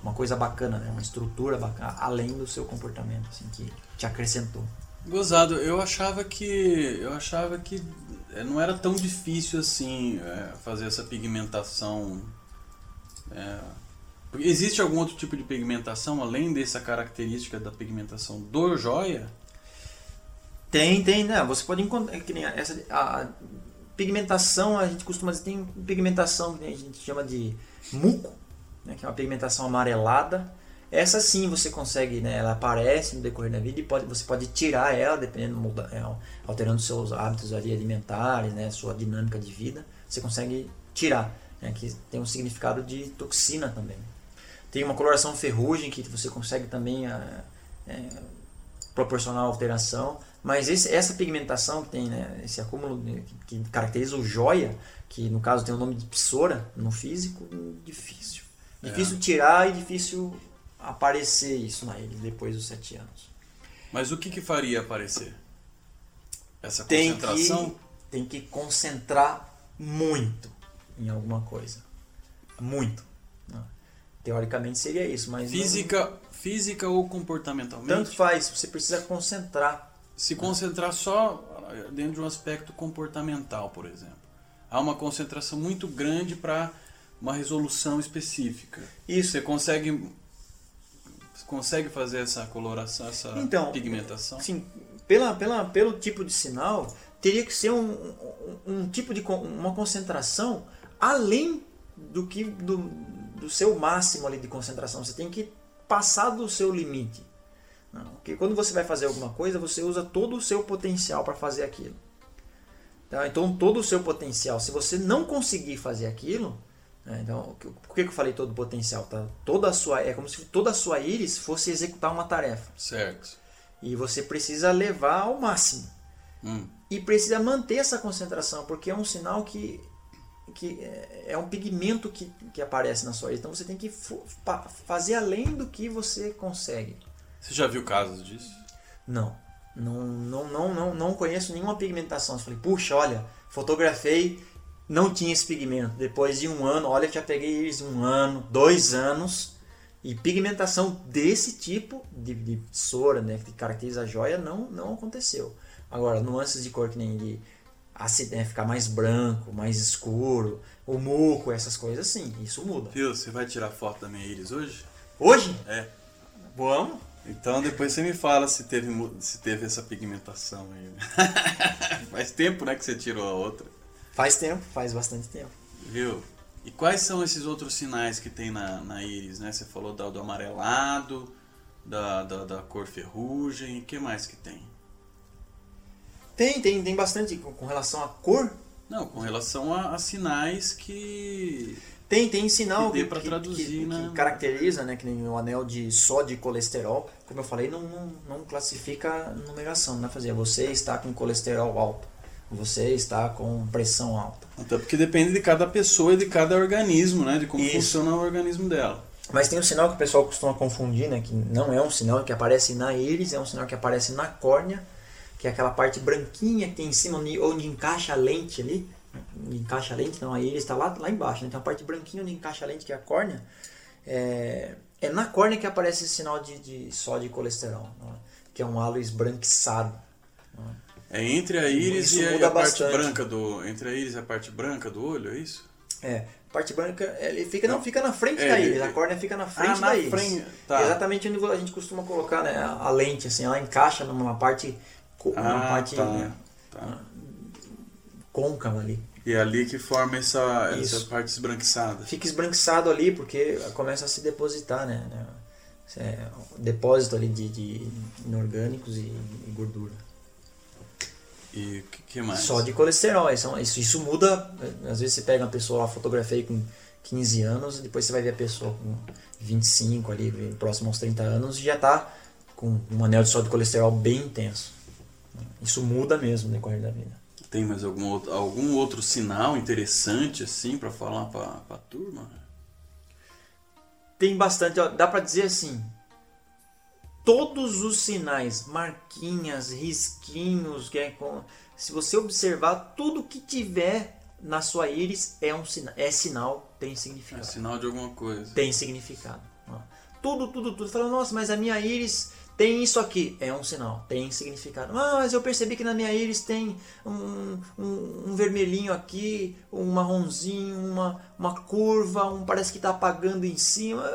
uma coisa bacana, né? uma estrutura bacana, além do seu comportamento, assim, que te acrescentou. Gozado, eu achava que eu achava que é, não era tão difícil assim é, fazer essa pigmentação. É, existe algum outro tipo de pigmentação além dessa característica da pigmentação do joia? Tem, tem, né? Você pode encontrar que nem essa a pigmentação, a gente costuma dizer tem pigmentação que a gente chama de muco, né? que é uma pigmentação amarelada. Essa sim você consegue, né? Ela aparece no decorrer da vida e pode, você pode tirar ela dependendo muda, é, alterando seus hábitos ali alimentares, né? Sua dinâmica de vida, você consegue tirar, né? Que tem um significado de toxina também. Tem uma coloração ferrugem que você consegue também é, é, proporcionar alteração. Mas esse, essa pigmentação que tem, né, esse acúmulo que caracteriza o joia, que no caso tem o nome de psora no físico, difícil. É. Difícil tirar e difícil aparecer isso na ele depois dos sete anos. Mas o que, que faria aparecer? Essa concentração? Tem que, tem que concentrar muito em alguma coisa. Muito. Né? Teoricamente seria isso, mas. Física, não... física ou comportamentalmente? Tanto faz, você precisa concentrar se concentrar só dentro de um aspecto comportamental, por exemplo. Há uma concentração muito grande para uma resolução específica. Isso. Você consegue consegue fazer essa coloração, essa então, pigmentação? Sim, pela, pela, pelo tipo de sinal, teria que ser um, um, um tipo de uma concentração além do que do, do seu máximo ali de concentração. Você tem que passar do seu limite. Não, porque quando você vai fazer alguma coisa, você usa todo o seu potencial para fazer aquilo. Tá? Então, todo o seu potencial, se você não conseguir fazer aquilo, né? então, por que eu falei todo o potencial? Tá? Toda a sua, é como se toda a sua íris fosse executar uma tarefa. Certo. E você precisa levar ao máximo. Hum. E precisa manter essa concentração, porque é um sinal que, que é, é um pigmento que, que aparece na sua íris. Então, você tem que fazer além do que você consegue. Você já viu casos disso? Não. Não, não, não, não, não conheço nenhuma pigmentação. Eu falei, puxa, olha, fotografei, não tinha esse pigmento. Depois de um ano, olha, já peguei eles um ano, dois anos. E pigmentação desse tipo de, de sora, né, que caracteriza a joia, não, não aconteceu. Agora, nuances de cor que nem de né, ficar mais branco, mais escuro, o muco, essas coisas, sim, isso muda. Viu, você vai tirar foto da minha íris hoje? Hoje? É. Vamos? Então depois você me fala se teve, se teve essa pigmentação aí. faz tempo, né, que você tirou a outra. Faz tempo, faz bastante tempo. Viu? E quais são esses outros sinais que tem na, na íris, né? Você falou do, do amarelado, da, da, da cor ferrugem, o que mais que tem? Tem, tem, tem bastante com relação à cor. Não, com relação a, a sinais que tem, tem sinal que, que, traduzir, que, né? que, caracteriza, né? Que nem o anel de só de colesterol. Como eu falei, não, não, não classifica numeração, não é fazer. Você está com colesterol alto. você está com pressão alta. Até porque depende de cada pessoa e de cada organismo, né? De como Isso. funciona o organismo dela. Mas tem um sinal que o pessoal costuma confundir, né? Que não é um sinal que aparece na íris, é um sinal que aparece na córnea, que é aquela parte branquinha que tem em cima onde encaixa a lente ali. Encaixa a lente, então a íris está lá, lá embaixo, né? Tem a parte branquinha onde encaixa a lente, que é a córnea. É, é na córnea que aparece esse sinal de, de sódio e colesterol, né? que é um halo esbranquiçado. né? É entre a íris Isso e a, a parte bastante. branca do. Entre a íris e a parte branca do olho, é isso? É, a parte branca, ele fica, não, fica na frente É, da ele- íris, a córnea fica na frente Ah, na da íris. frente, tá. Exatamente onde a gente costuma colocar né, a a lente, assim, ela encaixa numa parte, Ah, parte tá. né, tá. Côncava ali. E é ali que forma essa, essa parte esbranquiçada. Fica esbranquiçado ali porque começa a se depositar, né? né, é, depósito ali de, de inorgânicos e, e gordura. E o que, que mais? Só de colesterol. Isso, isso, isso muda. Às vezes você pega uma pessoa, lá, fotografei com 15 anos, e depois você vai ver a pessoa com 25 ali, próximo aos 30 anos, e já está com um anel de sódio de colesterol bem intenso. Isso muda mesmo no decorrer da vida. Tem mais algum outro, algum outro sinal interessante assim pra falar pra, pra turma? Tem bastante, ó, dá pra dizer assim, todos os sinais, marquinhas, risquinhos, que é com- se você observar, tudo que tiver na sua íris é um sinal, é sinal, tem É significado. sinal de alguma coisa. tem significado. ó. Tudo, tudo, tudo. Fala, nossa, mas a minha íris tem isso aqui. É um sinal, tem significado. Ah, mas eu percebi que na minha íris tem um, um, um vermelhinho aqui, um marronzinho, uma, uma curva, um parece que está apagando em cima.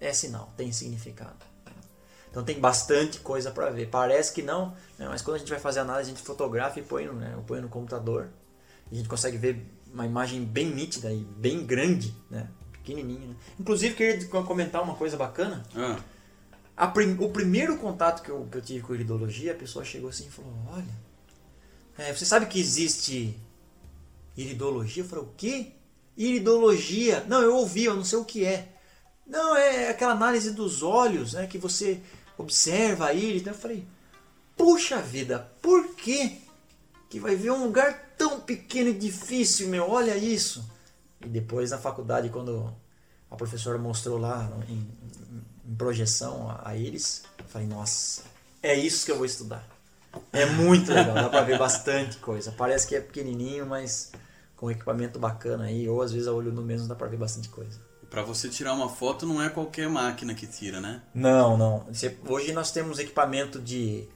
É sinal, tem significado. Então tem bastante coisa para ver. Parece que não, né, mas quando a gente vai fazer análise, a gente fotografa e põe no, né, ponho no computador. E a gente consegue ver uma imagem bem nítida e bem grande, né? Pequenininha. Né? Inclusive, queria comentar uma coisa bacana. Ah, prim- o primeiro contato que eu, que eu tive com iridologia, a pessoa chegou assim e falou: Olha, é, você sabe que existe iridologia? Eu falei: O quê? Iridologia? Não, eu ouvi, eu não sei o que é. Não, é aquela análise dos olhos, né? Que você observa a íris. né? Eu falei: Puxa vida, por quê? Que vai ver um lugar tão pequeno e difícil, meu, olha isso. E depois na faculdade, quando a professora mostrou lá em, em- projeção a, a íris, eu falei, nossa, é isso que eu vou estudar. É muito legal, dá pra ver bastante coisa. Parece que é pequenininho, mas com equipamento bacana aí, ou às vezes a olho nu mesmo dá pra ver bastante coisa. pra você tirar uma foto não é qualquer máquina que tira, né? Não, não. Hoje nós temos equipamento de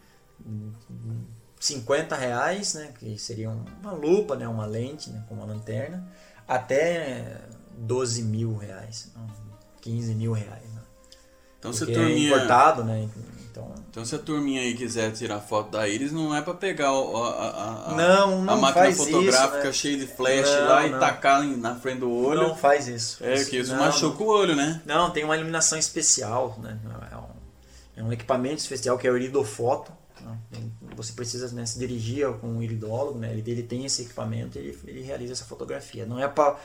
hum, 50 reais, né, que seria uma lupa, né, uma lente né, com uma lanterna, até 12 mil reais, não, 15 mil reais. Então se a é turminha, importado, né? Então, então se a turminha aí quiser tirar foto da íris, não é pra pegar a, a, a, Não, a não máquina faz fotográfica isso, né? cheia de flash Não, lá e não. tacar em- na frente do olho. não faz isso. é, que isso não, machuca o olho, né? Não, tem uma iluminação especial, né? É um, é um equipamento especial que é o iridofoto. né? Você precisa né, se dirigir com um iridólogo, né? Ele, ele tem esse equipamento e ele, ele realiza essa fotografia. Não é para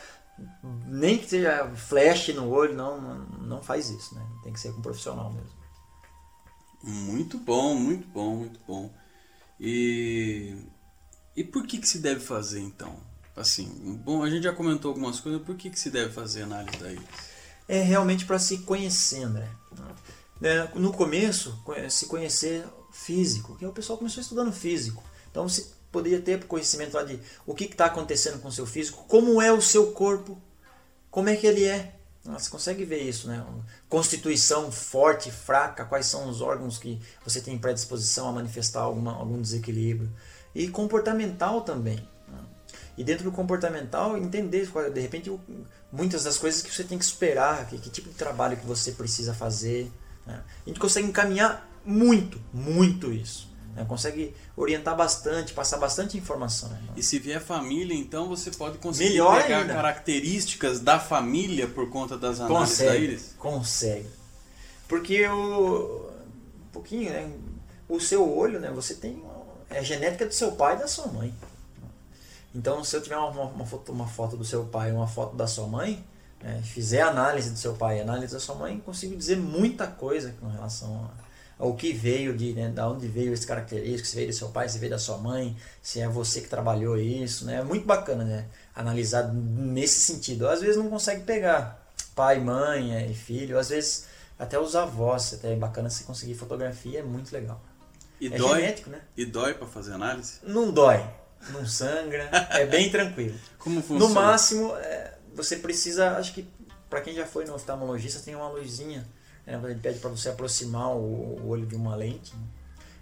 nem que seja flash no olho, não, não, faz isso, né? Tem que ser com um profissional mesmo. Muito bom, muito bom, muito bom. E e por que que se deve fazer então? Assim, bom, a gente já comentou algumas coisas, por que que se deve fazer análise da íris? é realmente para se conhecer. Né, No começo, se conhecer físico, que o pessoal começou estudando físico. Então você poderia ter conhecimento lá de o que está acontecendo com o seu físico, como é o seu corpo, como é que ele é. Ah, Você consegue ver isso, né? Constituição forte, fraca, quais são os órgãos que você tem predisposição a manifestar alguma, algum desequilíbrio. E comportamental também. né? E dentro do comportamental, entender, qual- de repente, muitas das coisas que você tem que superar, que, que tipo de trabalho que você precisa fazer. né? A gente consegue encaminhar muito, muito isso. Né? Consegue orientar bastante, passar bastante informação. né? E se vier família, então você pode conseguir Melhor pegar ainda. características da família por conta das análises da Consegue, íris? consegue. Porque o um pouquinho, né? O seu olho, né? Você tem é a genética do seu pai e da sua mãe. Então, se eu tiver uma, uma, foto, uma foto do seu pai e uma foto da sua mãe, né, fizer análise do seu pai e análise da sua mãe, consigo dizer muita coisa com relação a- o que veio de, né, da onde veio esse característico, se veio do seu pai, se veio da sua mãe, se é você que trabalhou isso, né? É muito bacana, né? Analisar nesse sentido. Às vezes não consegue pegar pai, mãe é, e filho, às vezes até os avós, até é bacana se conseguir fotografia, é muito legal. E é dói? genético, né? E dói para fazer análise? Não dói, não sangra, é bem tranquilo. Como funciona? No máximo, é, você precisa, acho que para quem já foi no oftalmologista, tem uma luzinha, né, ele pede para você aproximar o, olho de uma lente.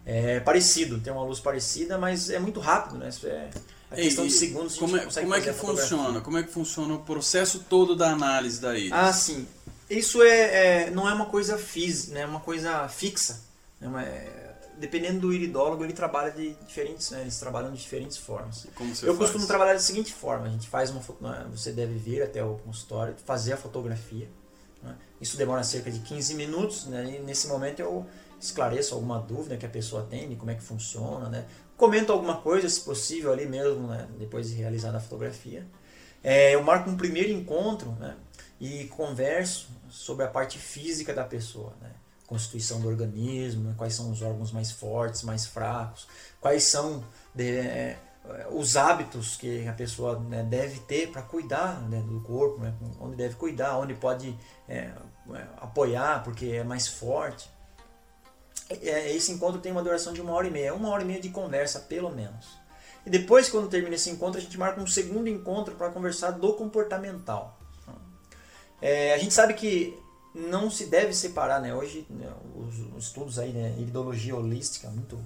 É parecido, tem uma luz parecida, mas é muito rápido, né? Isso é a questão E- de segundos. Como é, como é que funciona? Como é que funciona o processo todo da análise da íris? Ah, sim. Isso é, é- não é uma coisa física, né? É uma coisa fixa. É uma- é- dependendo do iridólogo, ele trabalha de diferentes, né? Eles trabalham de diferentes formas. Como você Eu faz? costumo trabalhar da seguinte forma: a gente faz uma né, você deve vir até o consultório, fazer a fotografia. Né? Isso demora cerca de 15 minutos. Né? E nesse momento eu esclareço alguma dúvida que a pessoa tem, de como é que funciona, né? Comento alguma coisa, se possível, ali mesmo, né? depois de realizada a fotografia. É, eu marco um primeiro encontro né? e converso sobre a parte física da pessoa, né? Constituição do organismo, né? quais são os órgãos mais fortes, mais fracos, quais são de- é, os hábitos que a pessoa né, deve ter para cuidar né, do corpo, né? onde deve cuidar, onde pode é, apoiar porque é mais forte. Esse encontro tem uma duração de uma hora e meia, uma hora e meia de conversa, pelo menos. E depois, quando termina esse encontro, a gente marca um segundo encontro para conversar do comportamental. É, a gente sabe que não se deve separar, né? Hoje, né, os, os estudos aí, né? Iridologia holística, muito,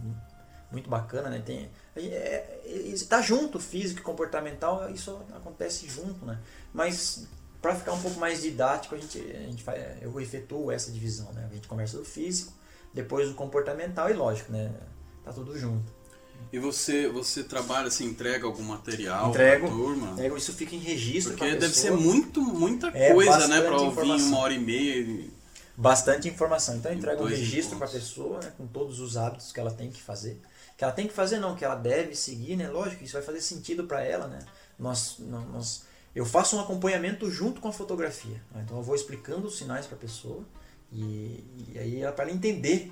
muito bacana, né? Tem, está junto, físico e comportamental, isso acontece junto, né? Mas para ficar um pouco mais didático, a gente, a gente faz, eu efetuo essa divisão, né? A gente conversa do físico, depois do comportamental e lógico, né? Tá tudo junto. E você, você trabalha, assim, entrega algum material Entrego. turma? É, Isso fica em registro Porque deve ser muito, muita É, coisa, né? Pra ouvir uma hora e meia. e- Bastante informação. Então eu entrego um registro para a pessoa, né, com todos os hábitos que ela tem que fazer. Que ela tem que fazer não, que ela deve seguir, né? Lógico, isso vai fazer sentido para ela, né? Nós, nó- nós, eu faço um acompanhamento junto com a fotografia. né? Então eu vou explicando os sinais para a pessoa e, e aí ela para ela entender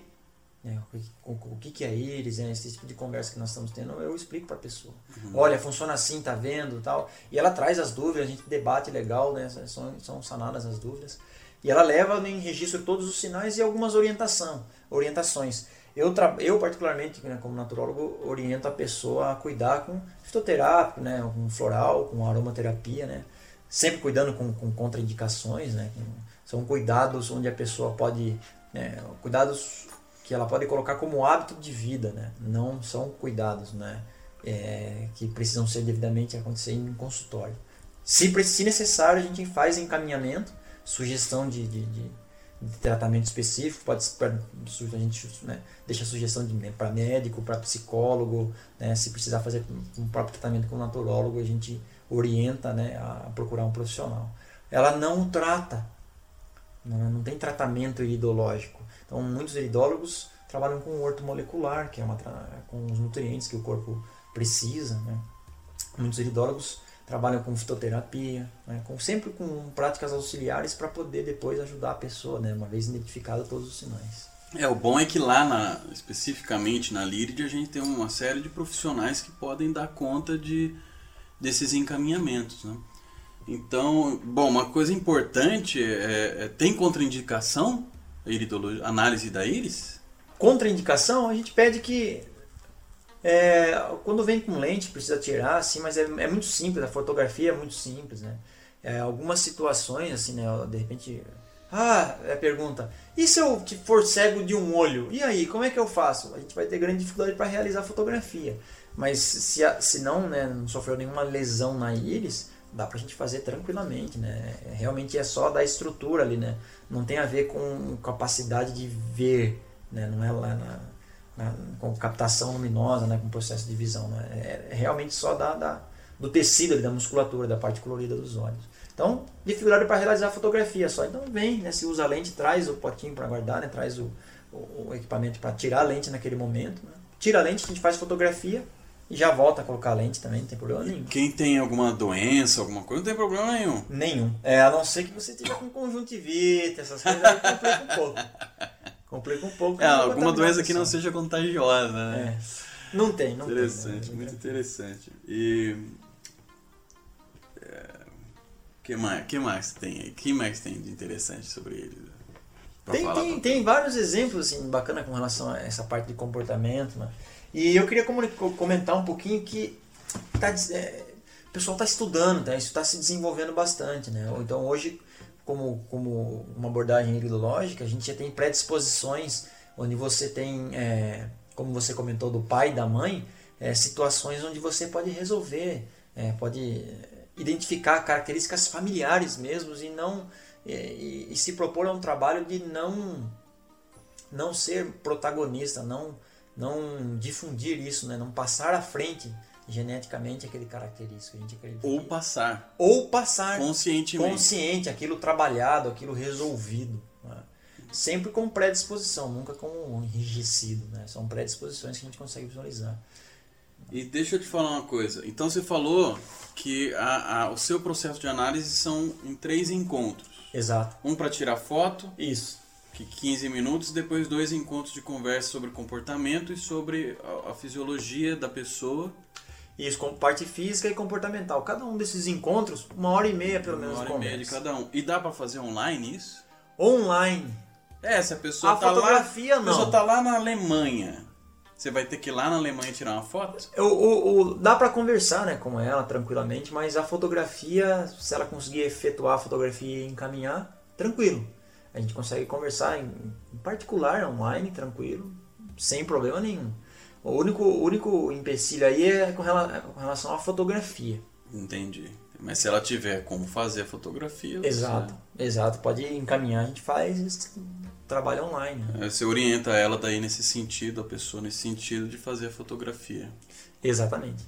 né, o, que- o, o que, que é íris, né, esse tipo de conversa que nós estamos tendo, eu explico para a pessoa. Olha, funciona assim, tá vendo, tal. E ela traz as dúvidas, a gente debate legal, né? São, são sanadas as dúvidas. E ela leva em registro todos os sinais e algumas orientação, orientações. Eu, eu particularmente, né, como naturólogo, oriento a pessoa a cuidar com fitoterápico, né, com floral, com aromaterapia, né, sempre cuidando com, com contraindicações, né, são cuidados onde a pessoa pode, né, cuidados que ela pode colocar como hábito de vida, né, não são cuidados, né, é, que precisam ser devidamente acontecer em consultório. Se, se necessário, a gente faz encaminhamento, sugestão de, de, de- de tratamento específico, pode su- a gente né, deixa sugestão para médico, para psicólogo, né, se precisar fazer um próprio tratamento com naturólogo, a gente orienta né, a procurar um profissional. Ela não trata, não, não tem tratamento iridológico. Então, muitos iridólogos trabalham com orto molecular, que é uma com os nutrientes que o corpo precisa. Né? Muitos iridólogos trabalham com fitoterapia, né? com, sempre com práticas auxiliares para poder depois ajudar a pessoa, né? uma vez identificado todos os sinais. É, o bom é que lá, na- especificamente na LIRID, a gente tem uma série de profissionais que podem dar conta de, desses encaminhamentos, né? Então, bom, uma coisa importante é, é tem contraindicação a iridologia, análise da íris? Contraindicação, a gente pede que é, quando vem com lente precisa tirar, assim, mas é, é muito simples, a fotografia é muito simples, né? É, algumas situações, assim, né? De repente, ah, é pergunta, e se eu for cego de um olho? E aí, como é que eu faço? A gente vai ter grande dificuldade para realizar a fotografia. Mas se, se não, né, não sofreu nenhuma lesão na íris, dá pra gente fazer tranquilamente, né? Realmente é só da estrutura ali, né? Não tem a ver com capacidade de ver, né? Não é lá na, na- com captação luminosa, né? Com processo de visão, né? É, é realmente só da, da- do tecido da musculatura, da parte colorida dos olhos. Então, dificuldade para realizar a fotografia só. Então vem, né? Se usa a lente, traz o potinho para guardar, né? Traz o, o, o equipamento para tirar a lente naquele momento. Né? Tira a lente, a gente faz fotografia e já volta a colocar a lente também, não tem problema nenhum. Quem tem alguma doença, alguma coisa, não tem problema nenhum. Nenhum. É, a não ser que você esteja com conjuntivite, essas coisas aí complica um pouco. Complica um pouco. É, alguma doença que não seja contagiosa, né? É. Não tem, não interessante, tem. né? muito interessante. E. É, que mais, que mais tem aí? que mais tem de interessante sobre ele? Tem, tem, tem vários exemplos assim, bacana com relação a essa parte de comportamento. Né? E eu queria comentar um pouquinho que tá, é, o pessoal está estudando, tá? isso está se desenvolvendo bastante. Né? Então hoje, como, como uma abordagem ideológica, a gente já tem predisposições onde você tem, é, como você comentou, do pai e da mãe, é, situações onde você pode resolver, é, pode identificar características familiares mesmos e não e, e- e se propor a um trabalho de não não ser protagonista, não não difundir isso, né? não passar à frente geneticamente aquele característico. A gente acredita Ou passar ou passar conscientemente. consciente, aquilo trabalhado, aquilo resolvido. né? Sempre com predisposição, nunca com enrijecido. Né? São predisposições que a gente consegue visualizar. E deixa eu te falar uma coisa. Então você falou que a, a- o seu processo de análise são em três encontros. Exato. Um para tirar foto, Isso. que 15 minutos, depois dois encontros de conversa sobre comportamento e sobre a, a fisiologia da pessoa. Isso, com parte física e comportamental. Cada um desses encontros, uma hora e meia pelo menos uma hora de e meia de conversa. cada um. E dá para fazer online isso? Online. É, se a pessoa A tá fotografia lá, não. A pessoa tá lá na Alemanha. Você vai ter que ir lá na Alemanha tirar uma foto? O, o, o- dá para conversar né, com ela tranquilamente, mas a fotografia, se ela conseguir efetuar a fotografia e encaminhar, tranquilo. A gente consegue conversar em, em particular, online, tranquilo, sem problema nenhum. O único, único empecilho aí é com, rela- com relação à fotografia. Entendi. Mas se ela tiver como fazer a fotografia, você- Exato, exato. Pode encaminhar, a gente faz esse trabalho online. né? É, Você orienta ela daí nesse sentido, a pessoa nesse sentido de fazer a fotografia. Exatamente.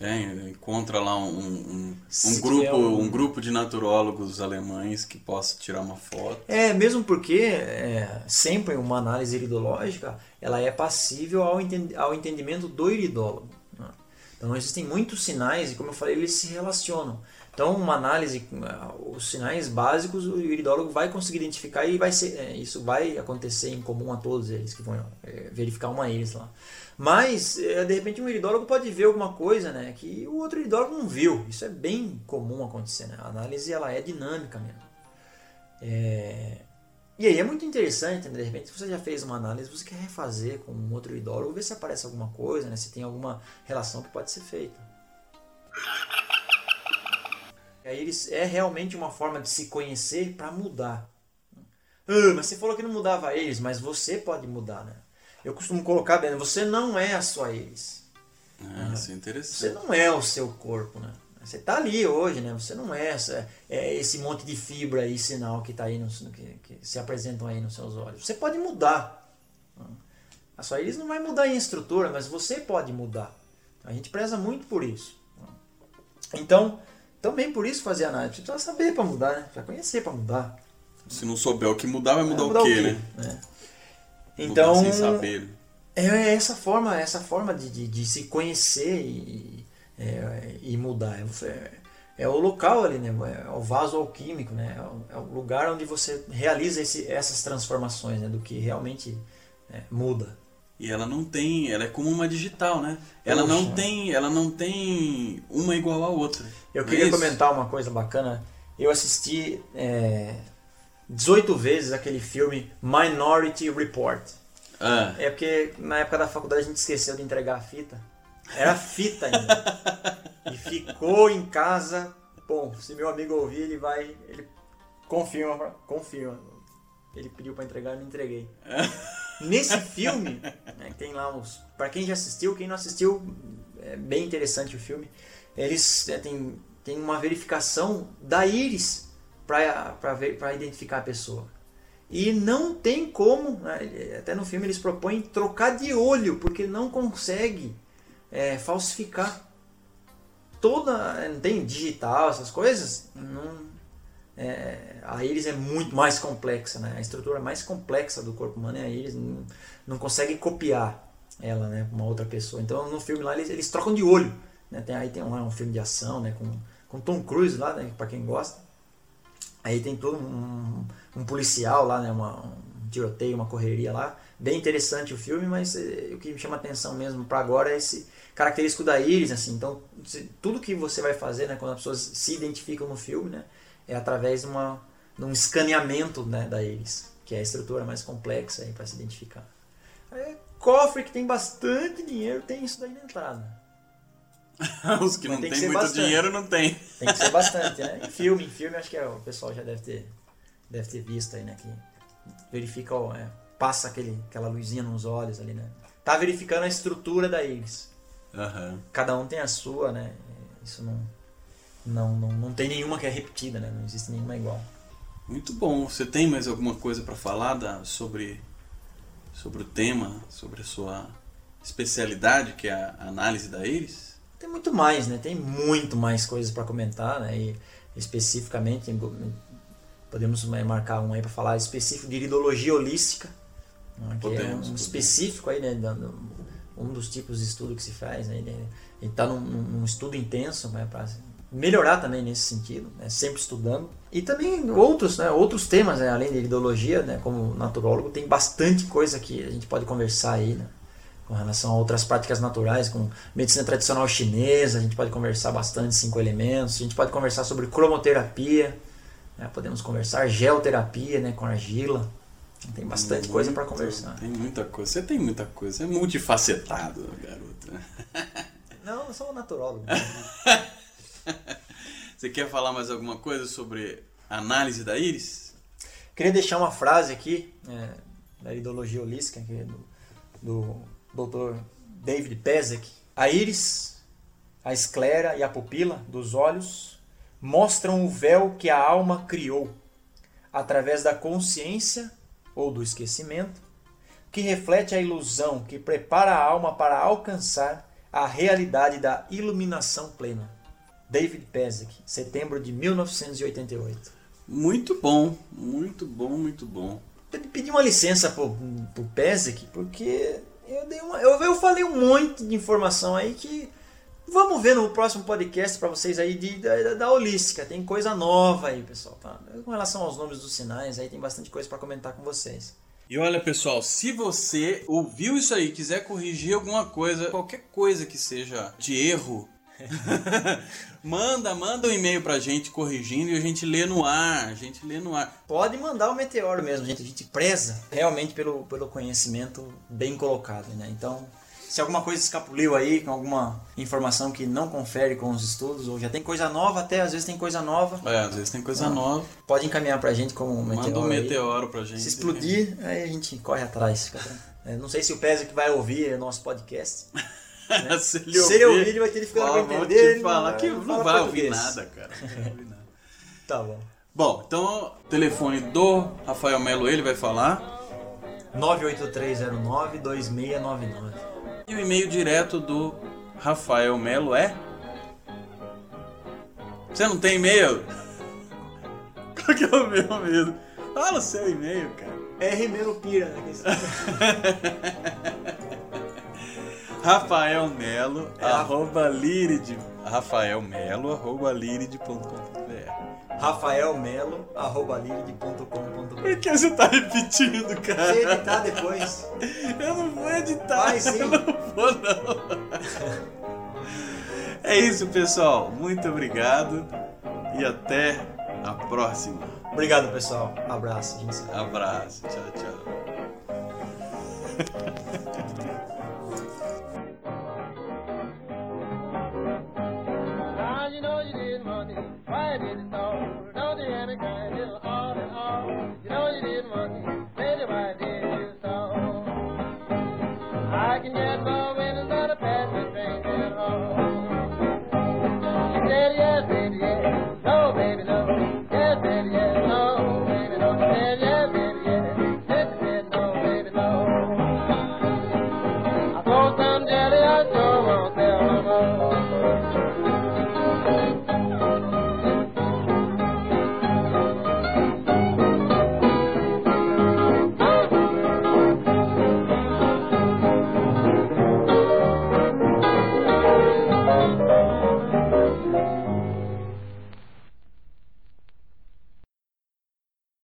É, encontra lá um, um, um grupo, tiver um- um grupo de naturólogos alemães que possa tirar uma foto. É, mesmo porque é, sempre uma análise iridológica ela é passível ao, ao entendimento do iridólogo. né? Então existem muitos sinais e como eu falei, eles se relacionam. Então uma análise, ah, os sinais básicos o iridólogo vai conseguir identificar e vai ser, é, isso vai acontecer em comum a todos eles que vão é, verificar uma eles lá. Mas é, de repente um iridólogo pode ver alguma coisa né, que o outro iridólogo não viu. Isso é bem comum acontecer. Né? A análise ela é dinâmica mesmo. É, E aí é muito interessante, né? de repente se você já fez uma análise, você quer refazer com um outro idólogo, ver se aparece alguma coisa, né? se tem alguma relação que pode ser feita. E aí eles é realmente uma forma de se conhecer para mudar. Ah, mas você falou que não mudava eles, mas você pode mudar, né? Eu costumo colocar bem, você não é a sua eles. Ah, isso é Você interessante. não é o seu corpo, né? Você tá ali hoje, né? Você não é, essa, é esse monte de fibra e sinal que tá aí, no, que, que se apresentam aí nos seus olhos. Você pode mudar. A sua íris não vai mudar em estrutura, mas você pode mudar. A gente preza muito por isso. Então, também por isso fazer análise. Você precisa saber para mudar, né? Precisa conhecer para mudar. Se não souber o que mudar, vai mudar, Vai o quê, né? né? Então, sem saber. é essa forma, essa forma de, de, de se conhecer e, é, e mudar. É, é o local ali, né? É o vaso alquímico, né? É o, é o lugar onde você realiza esse, essas transformações, né? Do que realmente é, muda. E ela não tem, ela é como uma digital, né? Ela não Poxa. tem, ela não tem uma igual à outra. Eu Não é queria comentar uma coisa bacana. Eu assisti é, 18 vezes aquele filme Minority Report. Ah, É porque na época da faculdade a gente esqueceu de entregar a fita. Era fita ainda. e ficou em casa. Bom, se meu amigo ouvir, ele vai. Ele confirma. Confirma. Ele pediu pra entregar, eu não entreguei. Nesse filme, né, tem lá uns. Pra quem já assistiu, quem não assistiu, é bem interessante o filme. Eles é, tem, tem uma verificação da íris pra identificar a pessoa. E não tem como, né, até no filme eles propõem trocar de olho, porque não consegue é, falsificar. Toda. Não tem digital, essas coisas. Não, é, a íris é muito mais complexa, né? A estrutura mais complexa do corpo humano é a íris. Não, não consegue copiar ela, né? Uma outra pessoa. Então no filme lá eles, eles trocam de olho. Né? Tem, aí tem lá um filme de ação, né? Com, com Tom Cruise lá, né? Quem gosta. Aí tem todo um, um policial lá, né? Uma, um tiroteio, uma correria lá. Bem interessante o filme, mas eh, o que me chama atenção mesmo para agora é esse característico da íris, assim. Então, se- tudo que você vai fazer, né, quando as pessoas se identificam no filme, né, é através de, uma, de um escaneamento né, da íris, que é a estrutura mais complexa para se identificar. Aí, cofre que tem bastante dinheiro tem isso daí na entrada. Os que Mas não tem ser muito bastante. dinheiro não tem. Tem que ser bastante, né? Em filme, em filme, acho que é, o pessoal já deve ter, deve ter visto aí, né? Que verifica, ó, é, passa aquele, aquela luzinha nos olhos ali, né? Tá verificando a estrutura da íris. Aham. Cada um tem a sua, né? Isso não, não, não, não tem nenhuma que é repetida, né? Não existe nenhuma igual. Muito bom. Você tem mais alguma coisa para falar da, sobre, sobre o tema, sobre a sua especialidade, que é a análise da íris? Tem muito mais, né? Tem muito mais coisas para comentar, né? E especificamente podemos marcar um aí para falar específico de iridologia holística, né? que é Podemos, um podemos. específico aí, né? Um dos tipos de estudo que se faz, né? Ele está num, num estudo intenso, né? Para melhorar também nesse sentido, né? Sempre estudando e também outros, né? Outros temas, né? Além de iridologia, né? Como naturólogo, tem bastante coisa que a gente pode conversar aí, né? Com relação a outras práticas naturais, com medicina tradicional chinesa, a gente pode conversar bastante cinco elementos, a gente pode conversar sobre cromoterapia, né? podemos conversar geoterapia, né, com argila, tem bastante coisa para Muito- conversar. Tem muita coisa. Você tem muita coisa. Você é multifacetado, garoto. Não, eu sou um naturólogo. Você quer falar mais alguma coisa sobre análise da íris? Queria deixar uma frase aqui é, da iridologia holística, que é do, do Dr. David Pezek. A íris, a esclera e a pupila dos olhos mostram o véu que a alma criou, através da consciência ou do esquecimento, que reflete a ilusão que prepara a alma para alcançar a realidade da iluminação plena. David Pezek, setembro de 1988. Muito bom, muito bom, muito bom. Pedi uma licença pro, pro Pezek, porque eu, dei uma, eu, eu falei um monte de informação aí que vamos ver no próximo podcast para vocês aí de, da, da holística. Tem coisa nova aí, pessoal. Tá? Com relação aos nomes dos sinais, aí tem bastante coisa para comentar com vocês. E olha, pessoal, se você ouviu isso aí, quiser corrigir alguma coisa, qualquer coisa que seja de erro, manda, manda um e-mail pra gente corrigindo e a gente lê no ar, a gente lê no ar. Pode mandar o meteoro mesmo, gente. A gente preza realmente pelo, pelo conhecimento bem colocado, né? Então, se alguma coisa escapuliu aí, com alguma informação que não confere com os estudos, ou já tem coisa nova, até às vezes tem coisa nova, É, às vezes tem coisa nova. pode encaminhar pra gente como um meteoro. Manda um aí. meteoro pra gente. Se explodir, aí a gente corre atrás. É, não sei se o Pezek vai ouvir o nosso podcast. se ele Se ele ouvir, ele vai ter dificuldade pra entender. te falar que não fala vai ouvir nada, cara. Não vai ouvir nada. Tá bom. Bom, então o telefone do Rafael Melo ele vai falar 98309-2699. e o e-mail direto do Rafael Melo é Você não tem e-mail? Qual que é o meu mesmo? Fala o seu e-mail, cara. R. Melo Pira. Rafael Melo, É. arroba liride, Rafael Melo, arroba liride.com.br Rafael Melo, arroba liride.com.br. Por que você tá repetindo, Você cara? editar depois. Eu não vou editar. Vai sim. Eu não vou, não. É isso, pessoal. Muito obrigado e até a próxima. Obrigado, pessoal. Abraço. Abraço. Tchau, tchau.